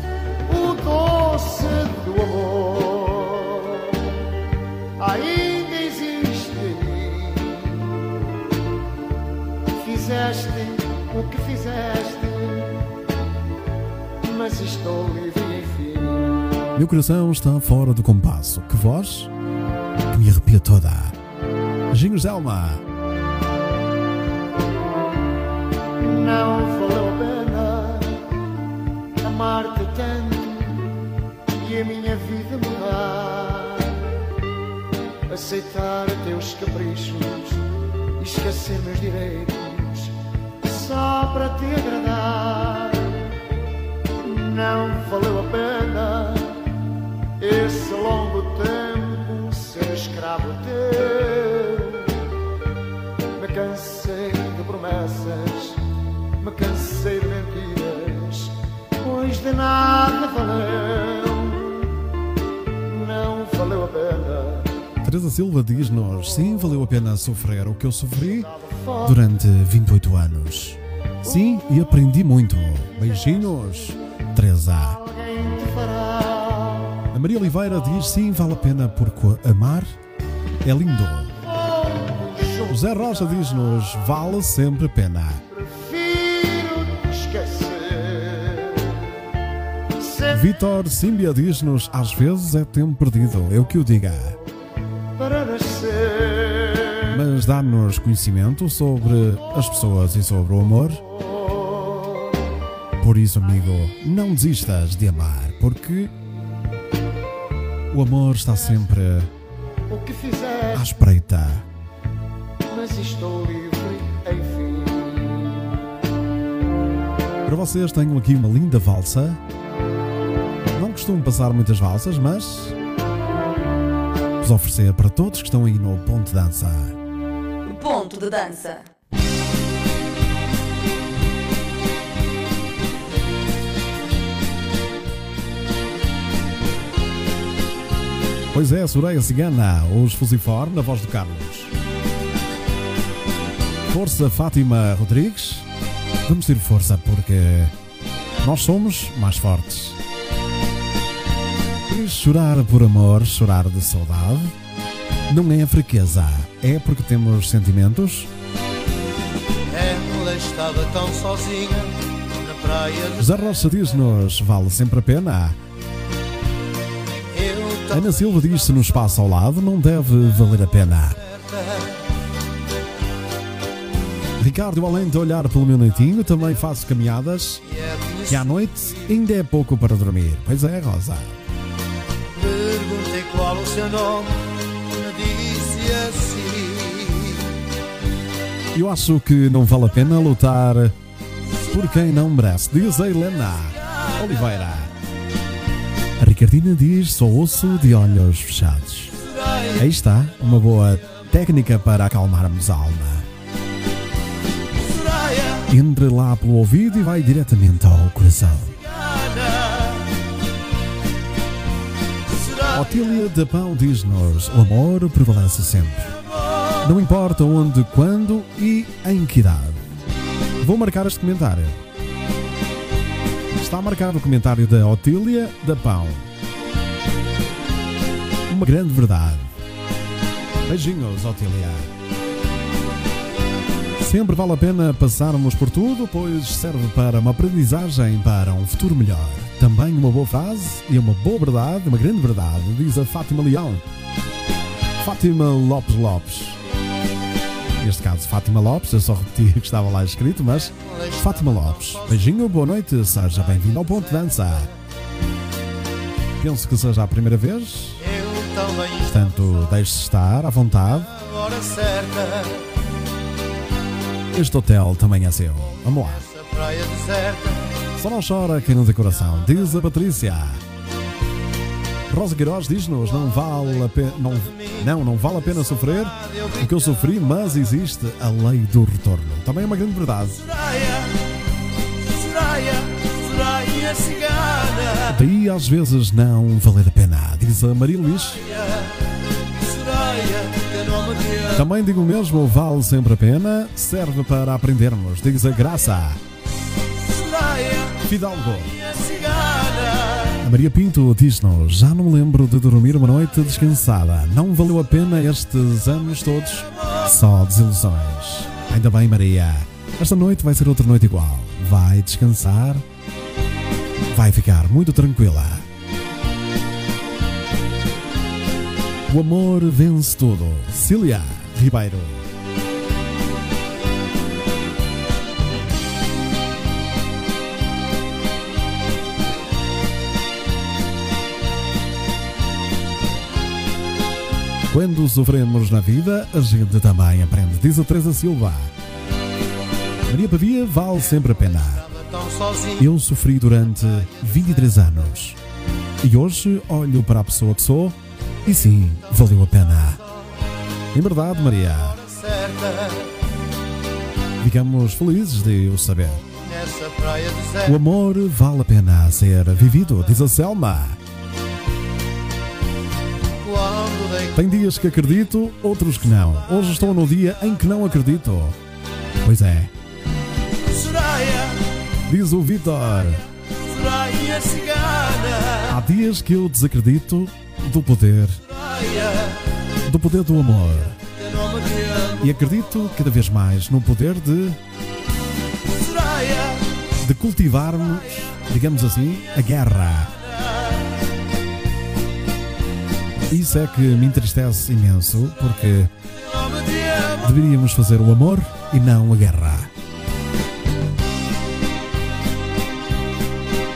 Speaker 1: Meu coração está fora do compasso. Que voz que me arrepia toda. Beijinhos, Elma.
Speaker 7: Não valeu a pena amar-te tanto e a minha vida mudar. Aceitar teus caprichos e esquecer meus direitos só para te agradar. Não valeu a pena esse longo tempo ser escravo teu. Me cansei de promessas, me cansei de mentiras, pois de nada valeu, não valeu a pena.
Speaker 1: Teresa Silva diz-nos: sim, valeu a pena sofrer o que eu sofri durante 28 anos. Sim, e aprendi muito. Beijinhos, Teresa. A Maria Oliveira diz: sim, vale a pena porque amar é lindo. O Zé Rocha diz-nos: vale sempre a pena. Vitor Símbia diz-nos: às vezes é tempo perdido, eu que o diga. Mas dá-nos conhecimento sobre as pessoas e sobre o amor. Por isso, amigo, não desistas de amar, porque o amor está sempre
Speaker 7: O que fizeste,
Speaker 1: à espreita.
Speaker 7: mas estou livre, enfim.
Speaker 1: Para vocês, tenho aqui uma linda valsa. Não costumo passar muitas valsas, mas vos oferecer para todos que estão aí no Ponto de Dança.
Speaker 3: Ponto de dança.
Speaker 1: Pois é, Soreia Cigana, os Fusifor, na voz do Carlos. Força Fátima Rodrigues. Vamos ter força porque nós somos mais fortes. E chorar por amor, chorar de saudade, não é fraqueza, é porque temos sentimentos.
Speaker 11: Ela estava tão sozinha na praia de
Speaker 1: Rocha diz-nos, vale sempre a pena. Ana Silva diz se no espaço ao lado não deve valer a pena. Ricardo, além de olhar pelo meu noitinho, também faço caminhadas que à noite ainda é pouco para dormir. Pois é, Rosa.
Speaker 11: Perguntei qual o seu nome, me disse assim.
Speaker 1: Eu acho que não vale a pena lutar por quem não merece. Diz a Helena Oliveira. Ricardina diz: só ouço de olhos fechados. Aí está, uma boa técnica para acalmarmos a alma. Entre lá pelo ouvido e vai diretamente ao coração. Otília de Pão diz-nos: o amor prevalece sempre. Não importa onde, quando e em que idade. Vou marcar este comentário. Está marcado o comentário da Otília da Pão. Uma grande verdade. Beijinhos, Otília. Sempre vale a pena passarmos por tudo, pois serve para uma aprendizagem para um futuro melhor. Também uma boa frase e uma boa verdade, uma grande verdade, diz a Fátima Leão. Fátima Lopes Lopes. Neste caso, Fátima Lopes, eu só repeti o que estava lá escrito, mas Fátima Lopes. Beijinho, boa noite, seja bem-vindo ao Ponto Dança. Penso que seja a primeira vez, portanto, deixe-se estar à vontade. Este hotel também é seu. Vamos lá. Só não chora quem não tem coração, diz a Patrícia. Rosa Queiroz diz-nos: não vale a pena, não, não, não vale a pena sofrer o que eu sofri, mas existe a lei do retorno. Também é uma grande verdade. Daí às vezes não valer a pena, diz a Maria Luís. Também digo mesmo, vale sempre a pena, serve para aprendermos, diz a Graça. Fidalgo. A Maria Pinto diz-nos: Já não me lembro de dormir uma noite descansada. Não valeu a pena estes anos todos, só desilusões. Ainda bem, Maria. Esta noite vai ser outra noite igual. Vai descansar, vai ficar muito tranquila. O amor vence tudo. Cília Ribeiro. Quando sofremos na vida, a gente também aprende, diz a Teresa Silva. Maria Pavia vale sempre a pena. Eu sofri durante 23 anos. E hoje olho para a pessoa que sou e sim, valeu a pena. Em verdade, Maria, ficamos felizes de o saber. O amor vale a pena ser vivido, diz a Selma. Tem dias que acredito, outros que não. Hoje estou no dia em que não acredito. Pois é, diz o Vitor. Há dias que eu desacredito do poder, do poder do amor. E acredito cada vez mais no poder de, de cultivarmos, digamos assim, a guerra. Isso é que me entristece imenso, porque deveríamos fazer o amor e não a guerra.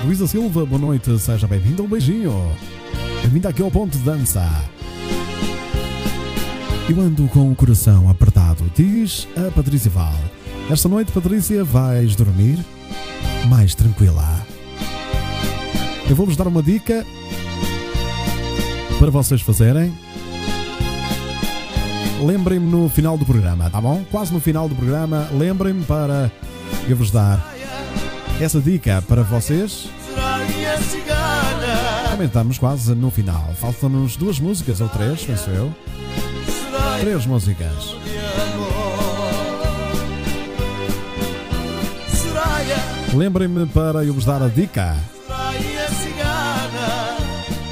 Speaker 1: Luísa Silva, boa noite, seja bem-vinda, um beijinho. Bem-vinda aqui ao Ponto de Dança. Eu ando com o coração apertado, diz a Patrícia Val. Esta noite, Patrícia, vais dormir mais tranquila. Eu vou-vos dar uma dica para vocês fazerem. Lembrem-me no final do programa, tá bom? Quase no final do programa, lembrem-me para eu vos dar essa dica para vocês. Também estamos quase no final. Faltam-nos duas músicas ou três, penso eu. Três músicas. Lembrem-me para eu vos dar a dica.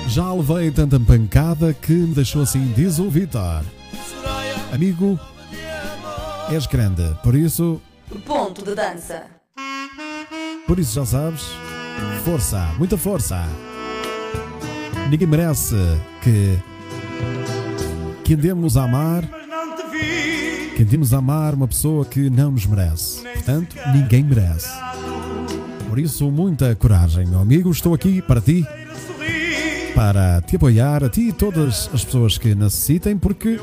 Speaker 1: Já levei tanta pancada que me deixou assim, diz o Vitor. Amigo, és grande, por isso,
Speaker 3: Ponto de dança.
Speaker 1: por isso já sabes, força, muita força. Ninguém merece que que andemos a amar, que andemos a amar uma pessoa que não nos merece. Portanto, ninguém merece. Por isso, muita coragem, meu amigo. Estou aqui para ti, para te apoiar, a ti e todas as pessoas que necessitem, porque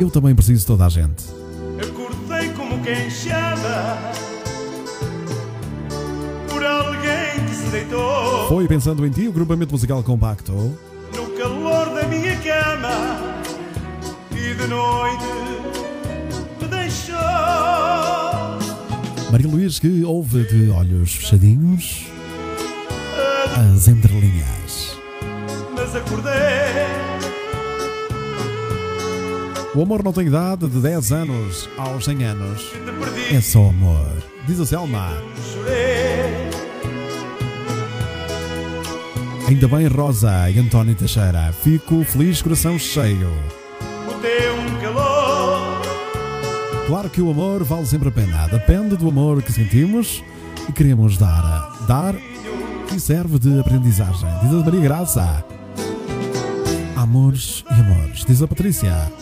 Speaker 1: eu também preciso de toda a gente.
Speaker 12: Acordei como quem chama se deitou
Speaker 1: Foi pensando em ti o grupamento musical compacto.
Speaker 12: no calor da minha cama e de noite me deixou.
Speaker 1: Maria Luís que ouve de olhos fechadinhos as entrelinhas.
Speaker 12: Mas acordei
Speaker 1: O amor não tem idade de 10 anos aos 100 anos. É só amor. Diz a Selma.
Speaker 12: chorei.
Speaker 1: Ainda bem, Rosa e António Teixeira. Fico feliz, coração cheio.
Speaker 12: O teu calor
Speaker 1: Claro que o amor vale sempre a pena. Depende do amor que sentimos e queremos dar. Dar e serve de aprendizagem. Diz a Maria Graça. Amores e amores. Diz a Patrícia.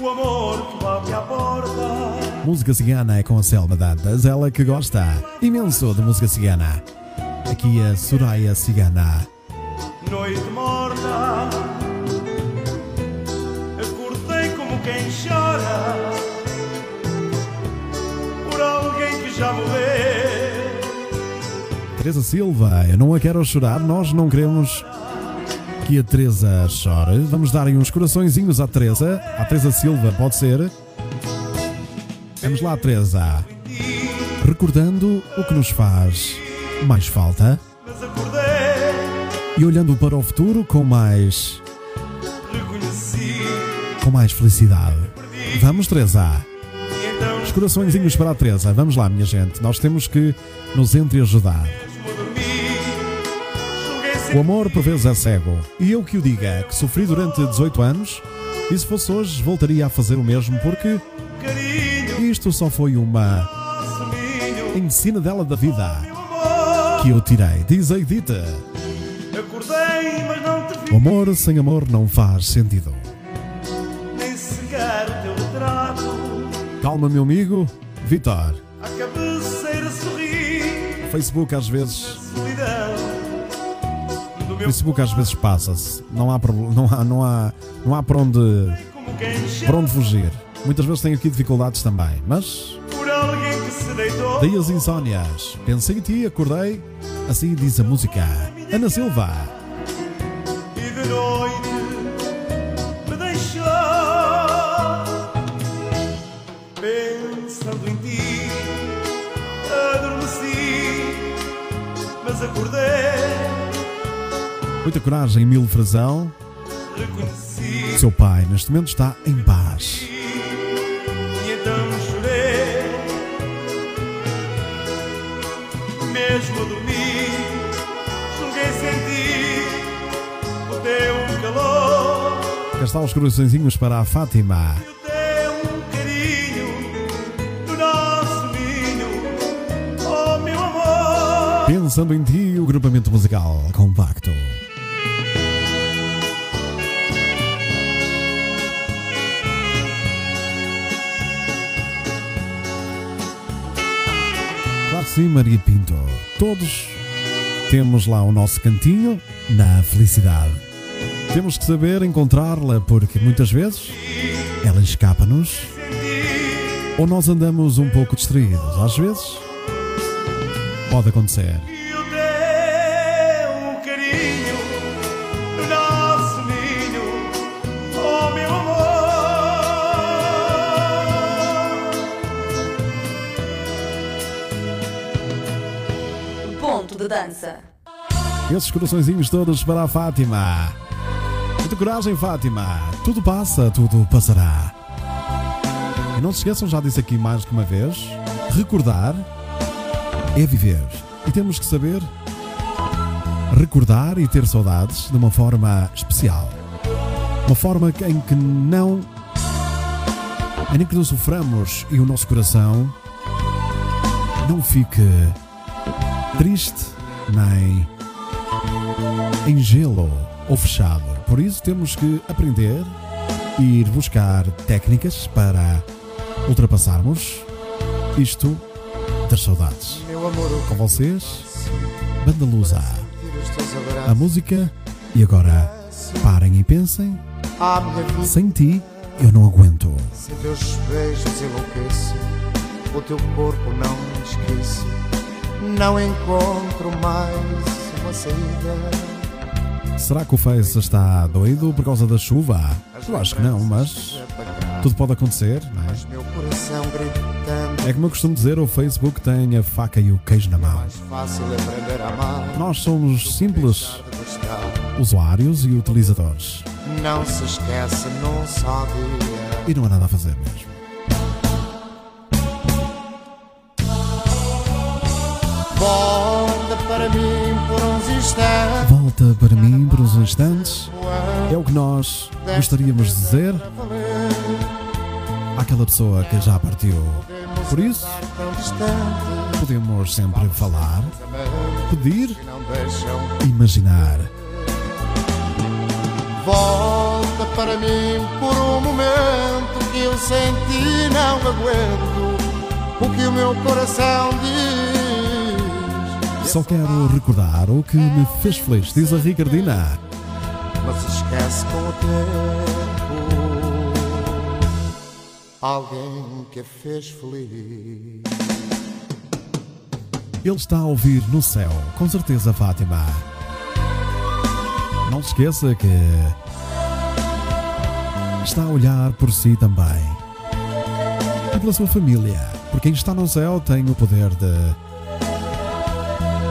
Speaker 12: o amor que bate à porta.
Speaker 1: Música cigana é com a Selma Dantas. Ela que gosta imenso de música cigana aqui a Soraya Cigana.
Speaker 12: Noite morta, acordei como quem chora por alguém que já morreu.
Speaker 1: Teresa Silva, eu não a quero chorar, nós não queremos que a Teresa chore. Vamos dar aí uns coraçõezinhos à Teresa, à Teresa Silva, pode ser? Vamos lá, Teresa. Recordando o que nos faz mais falta. E olhando para o futuro com mais. com mais felicidade. Vamos, Teresa. Os coraçõezinhos para a Teresa. Vamos lá, minha gente. Nós temos que nos entreajudar.
Speaker 12: mesmo a dormir. Julguei
Speaker 1: O amor por vezes é cego. E eu que o diga, que sofri durante 18 anos, e se fosse hoje voltaria a fazer o mesmo, porque isto só foi uma ensina dela da vida. Que eu tirei. Diz a Edita:
Speaker 12: Acordei, mas não te vi.
Speaker 1: O amor sem amor não faz sentido.
Speaker 12: Nem sequer o teu retrato.
Speaker 1: Calma, meu amigo. Vitor,
Speaker 12: À cabeceira sorri.
Speaker 1: Facebook às vezes. Facebook às vezes passa-se. Não há, não há, não há, não há para onde, para onde fugir. Muitas vezes tenho aqui dificuldades também, mas
Speaker 12: se deitou.
Speaker 1: Daí as insónias. Pensei em ti, acordei. Assim diz a música. Ana Silva.
Speaker 12: E de noite me deixou Pensando em ti Adormeci Mas acordei
Speaker 1: Muita coragem, mil frasão.
Speaker 12: Reconheci
Speaker 1: Seu pai, neste momento, está em paz.
Speaker 12: Mesmo dormir Julguei sentir O teu calor
Speaker 1: Cá estão os coraçõezinhos para a Fátima.
Speaker 12: Oh meu amor
Speaker 1: Pensando em ti, o grupamento musical compacto. Claro sim, Maria Pinto. Todos temos lá o nosso cantinho na felicidade. Temos que saber encontrá-la porque muitas vezes ela escapa-nos ou nós andamos um pouco distraídos. Às vezes pode acontecer.
Speaker 3: Dança.
Speaker 1: Esses coraçõezinhos todos para a Fátima. Muita coragem, Fátima. Tudo passa, tudo passará. E não se esqueçam, já disse aqui mais que uma vez: recordar é viver. E temos que saber recordar e ter saudades de uma forma especial. Uma forma em que não. em que não soframos e o nosso coração não fique triste nem em gelo ou fechado. Por isso temos que aprender e ir buscar técnicas para ultrapassarmos isto das saudades.
Speaker 7: Meu amor,
Speaker 1: Com vocês, Banda Lusa, a música e agora parem e pensem.
Speaker 7: vida.
Speaker 1: Sem ti eu não aguento.
Speaker 7: Sem teus beijos enlouqueço, o teu corpo não me esqueço. Não encontro mais uma saída.
Speaker 1: Será que o Face está doido por causa da chuva? Eu acho que não, mas tudo pode acontecer, não é? É como eu costumo dizer, o Facebook tem a faca e o queijo na mão.
Speaker 7: É.
Speaker 1: Nós somos simples usuários e utilizadores.
Speaker 7: Não se esquece num só dia.
Speaker 1: E não há nada a fazer mesmo.
Speaker 7: Volta para mim por uns instantes.
Speaker 1: É o que nós gostaríamos de dizer àquela pessoa que já partiu. Por isso, podemos sempre falar, pedir, imaginar.
Speaker 7: Volta para mim por um momento que eu senti não aguento o que o meu coração diz.
Speaker 1: Só quero recordar o que me fez feliz, diz a Ricardina.
Speaker 7: Mas esquece com o tempo alguém que a fez feliz.
Speaker 1: Ele está a ouvir no céu, com certeza, Fátima. Não se esqueça que está a olhar por si também e pela sua família, porque quem está no céu tem o poder de,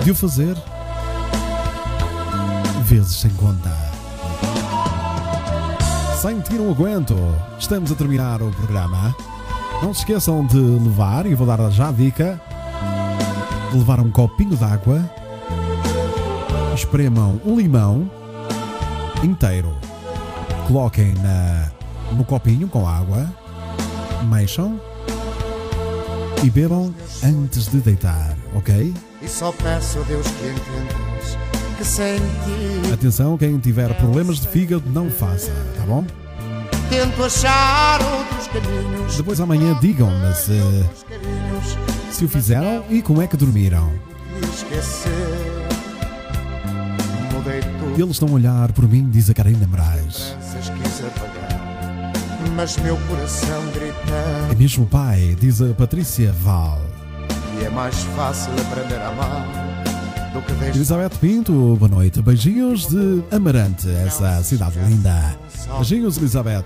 Speaker 1: de o fazer vezes sem conta. Sem tirar um aguento, estamos a terminar o programa. Não se esqueçam de levar, e vou dar já a dica, de levar um copinho de água, espremam um limão inteiro, coloquem na, no copinho com água, mexam e bebam antes de deitar, ok?
Speaker 7: E só peço a Deus que entendas que sem ti
Speaker 1: Atenção, quem tiver problemas de fígado, não faça, tá bom?
Speaker 7: tento achar outros caminhos.
Speaker 1: Depois amanhã digam-me se,
Speaker 7: carinhos
Speaker 1: se o fizeram e como é que dormiram. Eles estão a olhar por mim, diz a Karina Moraes.
Speaker 7: apagar, mas meu coração grita.
Speaker 1: É mesmo pai, diz a Patrícia Val.
Speaker 7: É mais fácil aprender a amar do que deixar.
Speaker 1: Elizabeth Pinto, boa noite. Beijinhos de Amarante, essa cidade linda. Beijinhos, Elizabeth.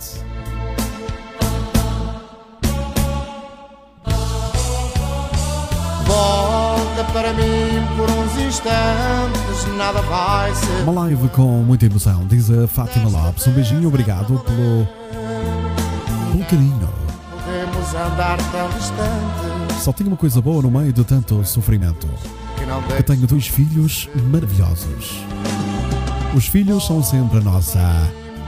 Speaker 7: Volta para mim por uns instantes, nada vai ser.
Speaker 1: Uma live com muita emoção, diz a Fátima Lopes. Um beijinho, obrigado pelo, pelo carinho.
Speaker 7: Podemos andar tão distante
Speaker 1: Só tenho uma coisa boa no meio de tanto sofrimento.
Speaker 7: deixe
Speaker 1: tenho dois filhos maravilhosos. Os filhos são sempre a nossa,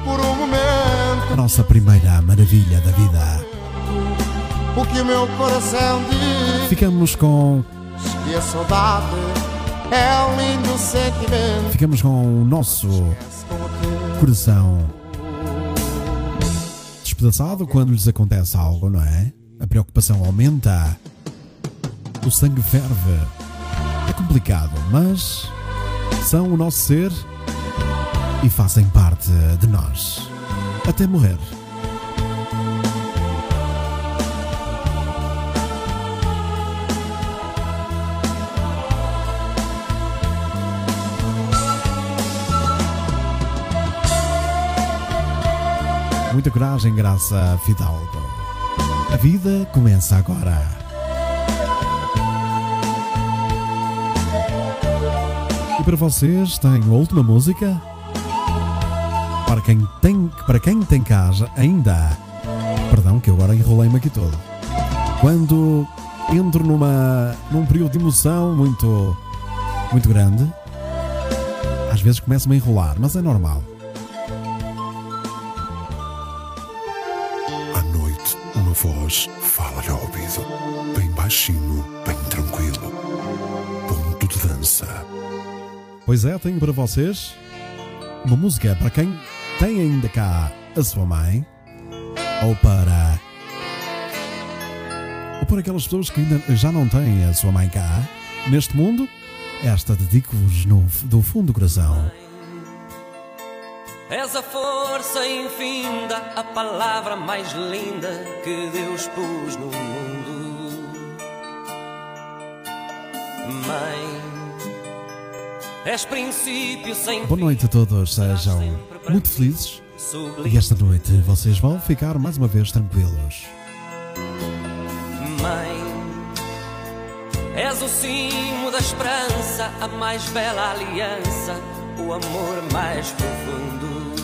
Speaker 7: por um momento
Speaker 1: a nossa primeira maravilha da vida.
Speaker 7: o que o meu coração diz.
Speaker 1: Ficamos com,
Speaker 7: E a saudade é um lindo sentimento.
Speaker 1: ficamos com o nosso coração despedaçado quando lhes acontece algo, não é? A preocupação aumenta, o sangue ferve. É complicado, mas são o nosso ser e fazem parte de nós até morrer. Muita coragem, Graça Fidalgo. A vida começa agora. Para vocês, tenho a última música. Para quem tem, para quem tem casa ainda. Perdão, que eu agora enrolei-me aqui todo. Quando entro numa, num período de emoção muito, muito grande, às vezes começo-me a enrolar, mas é normal.
Speaker 2: À noite, uma voz fala-lhe ao ouvido, bem baixinho, bem tranquilo. Ponto de dança.
Speaker 1: Pois é, tenho para vocês uma música para quem tem ainda cá a sua mãe ou para ou para aquelas pessoas que ainda já não têm a sua mãe cá neste mundo. Esta dedico-vos do fundo do coração.
Speaker 5: És a força infinda, a palavra mais linda que Deus pôs no mundo. Mãe,
Speaker 1: Boa noite a todos, sejam muito felizes e esta noite vocês vão ficar mais uma vez tranquilos.
Speaker 5: Mãe, és o cimo da esperança, a mais bela aliança, o amor mais profundo.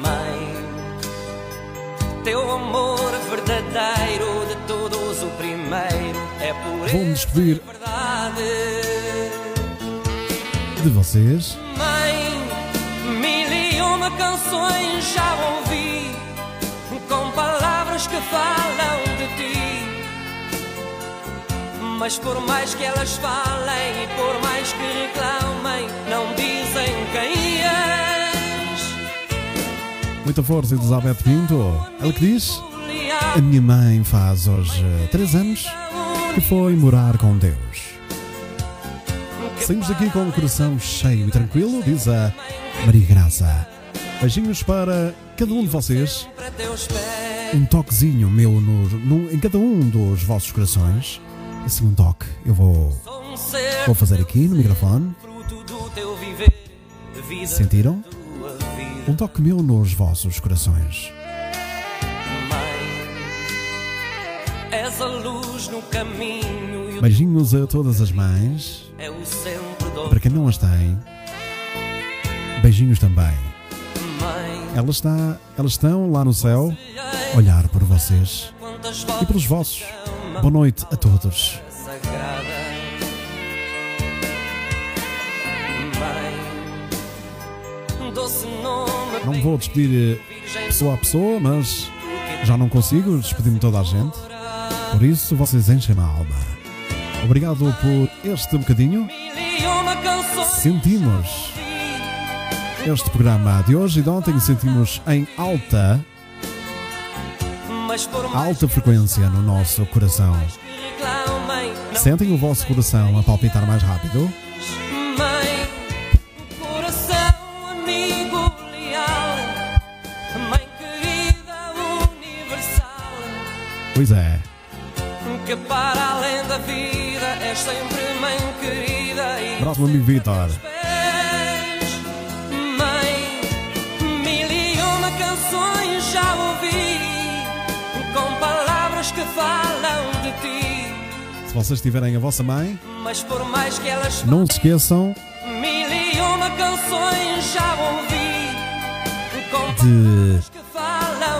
Speaker 5: Mãe, teu amor verdadeiro de todos o primeiro
Speaker 1: Vou-me despedir de vocês.
Speaker 5: Mãe, mil e uma canções já ouvi com palavras que falam de ti. Mas por mais que elas falem e por mais que reclamem, não dizem quem és.
Speaker 1: Muita força, Elizabeth Pinto. Ela que diz: A minha mãe faz hoje três anos que foi morar com Deus. Saímos daqui com o coração cheio e tranquilo, diz a Maria Graça. Beijinhos para cada um de vocês. Um toquezinho meu no, no- em cada um dos vossos corações. assim um toque. Eu vou, vou fazer aqui no microfone. Sentiram? Um toque meu nos vossos corações.
Speaker 5: És a luz no caminho
Speaker 1: Beijinhos a todas as mães.
Speaker 5: é o sempre do
Speaker 1: Para quem não as tem, beijinhos também.
Speaker 5: Mãe,
Speaker 1: Elas, está, elas estão lá no céu olhar por vocês e pelos vossos. Boa noite a todos.
Speaker 5: sagrada.
Speaker 1: Não vou despedir eh, pessoa a pessoa, mas já não consigo despedir-me toda a gente. Por isso, vocês enchem a alma. Obrigado por este bocadinho. Sentimos este programa de hoje e de ontem sentimos em alta, alta frequência no nosso coração. Sentem o vosso coração a palpitar mais rápido? Pois é.
Speaker 5: Que para além da vida és sempre mãe querida e
Speaker 1: meu amigo Vitor.
Speaker 5: Mãe, mil e uma canções já ouvi, com palavras que falam de ti,
Speaker 1: Se vocês tiverem a vossa mãe,
Speaker 5: mas por mais que elas
Speaker 1: não se esqueçam
Speaker 5: Mil e uma canções já ouvi com
Speaker 1: de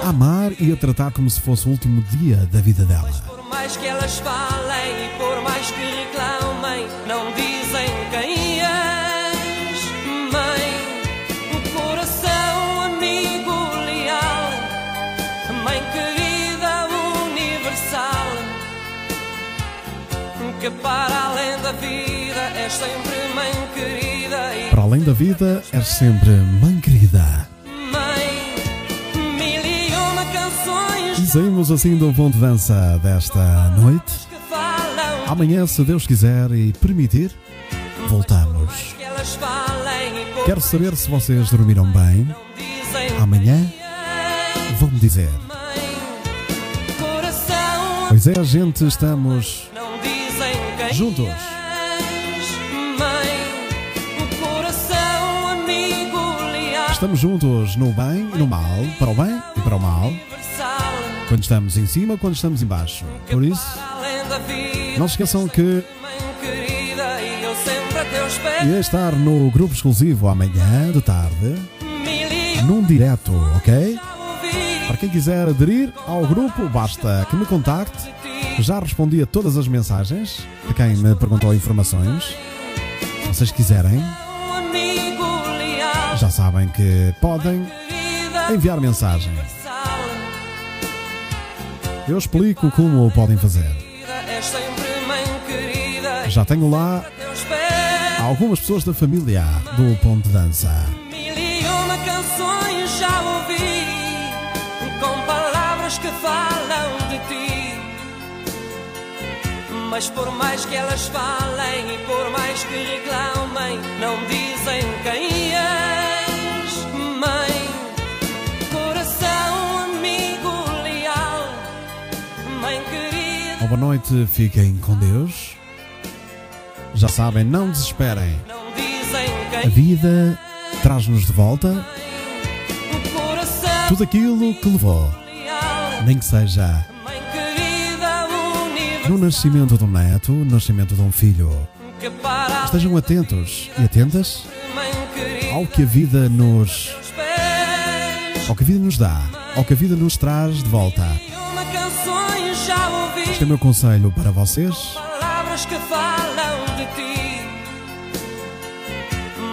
Speaker 1: amar e a tratar como se fosse o último dia da vida dela.
Speaker 5: Mais que elas falem e por mais que reclamem Não dizem quem és. Mãe, coração amigo leal. Mãe querida universal. Que para além da vida és sempre mãe querida
Speaker 1: Para além da vida, és sempre mãe querida. Saímos assim do ponto de dança desta noite. Amanhã, se Deus quiser e permitir, voltamos. Quero saber se vocês dormiram bem. Amanhã vão-me dizer. Pois é, gente, estamos juntos. Estamos juntos no bem e no mal, para o bem e para o mal. Quando estamos em cima, quando estamos em baixo. Por isso, não se esqueçam que
Speaker 5: a
Speaker 1: ia estar no grupo exclusivo amanhã de tarde, num direto, ok? Para quem quiser aderir ao grupo, basta que me contacte. Já respondi a todas as mensagens de quem me perguntou informações. Se vocês quiserem, já sabem que podem enviar mensagem. Eu explico como o podem fazer. Já tenho lá algumas pessoas da família do Ponto de Dança.
Speaker 5: Mil e uma canções já ouvi Com palavras que falam de ti Mas por mais que elas falem E por mais que reclamem Não dizem quem
Speaker 1: boa noite, fiquem com Deus. Já sabem, não desesperem. A vida traz-nos de volta tudo aquilo que levou, nem que seja no nascimento de um neto, no nascimento de um filho. Estejam atentos e atentas ao que a vida nos, ao que a vida nos dá, ao que a vida nos traz de volta. Este é o meu conselho para vocês.
Speaker 5: palavras que falam de ti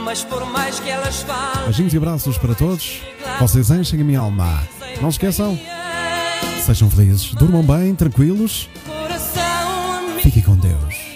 Speaker 5: mas por mais que elas falem
Speaker 1: Beijinhos e abraços para todos. Vocês enchem a minha alma. Não se esqueçam, sejam felizes, durmam bem, tranquilos. Fiquem com Deus.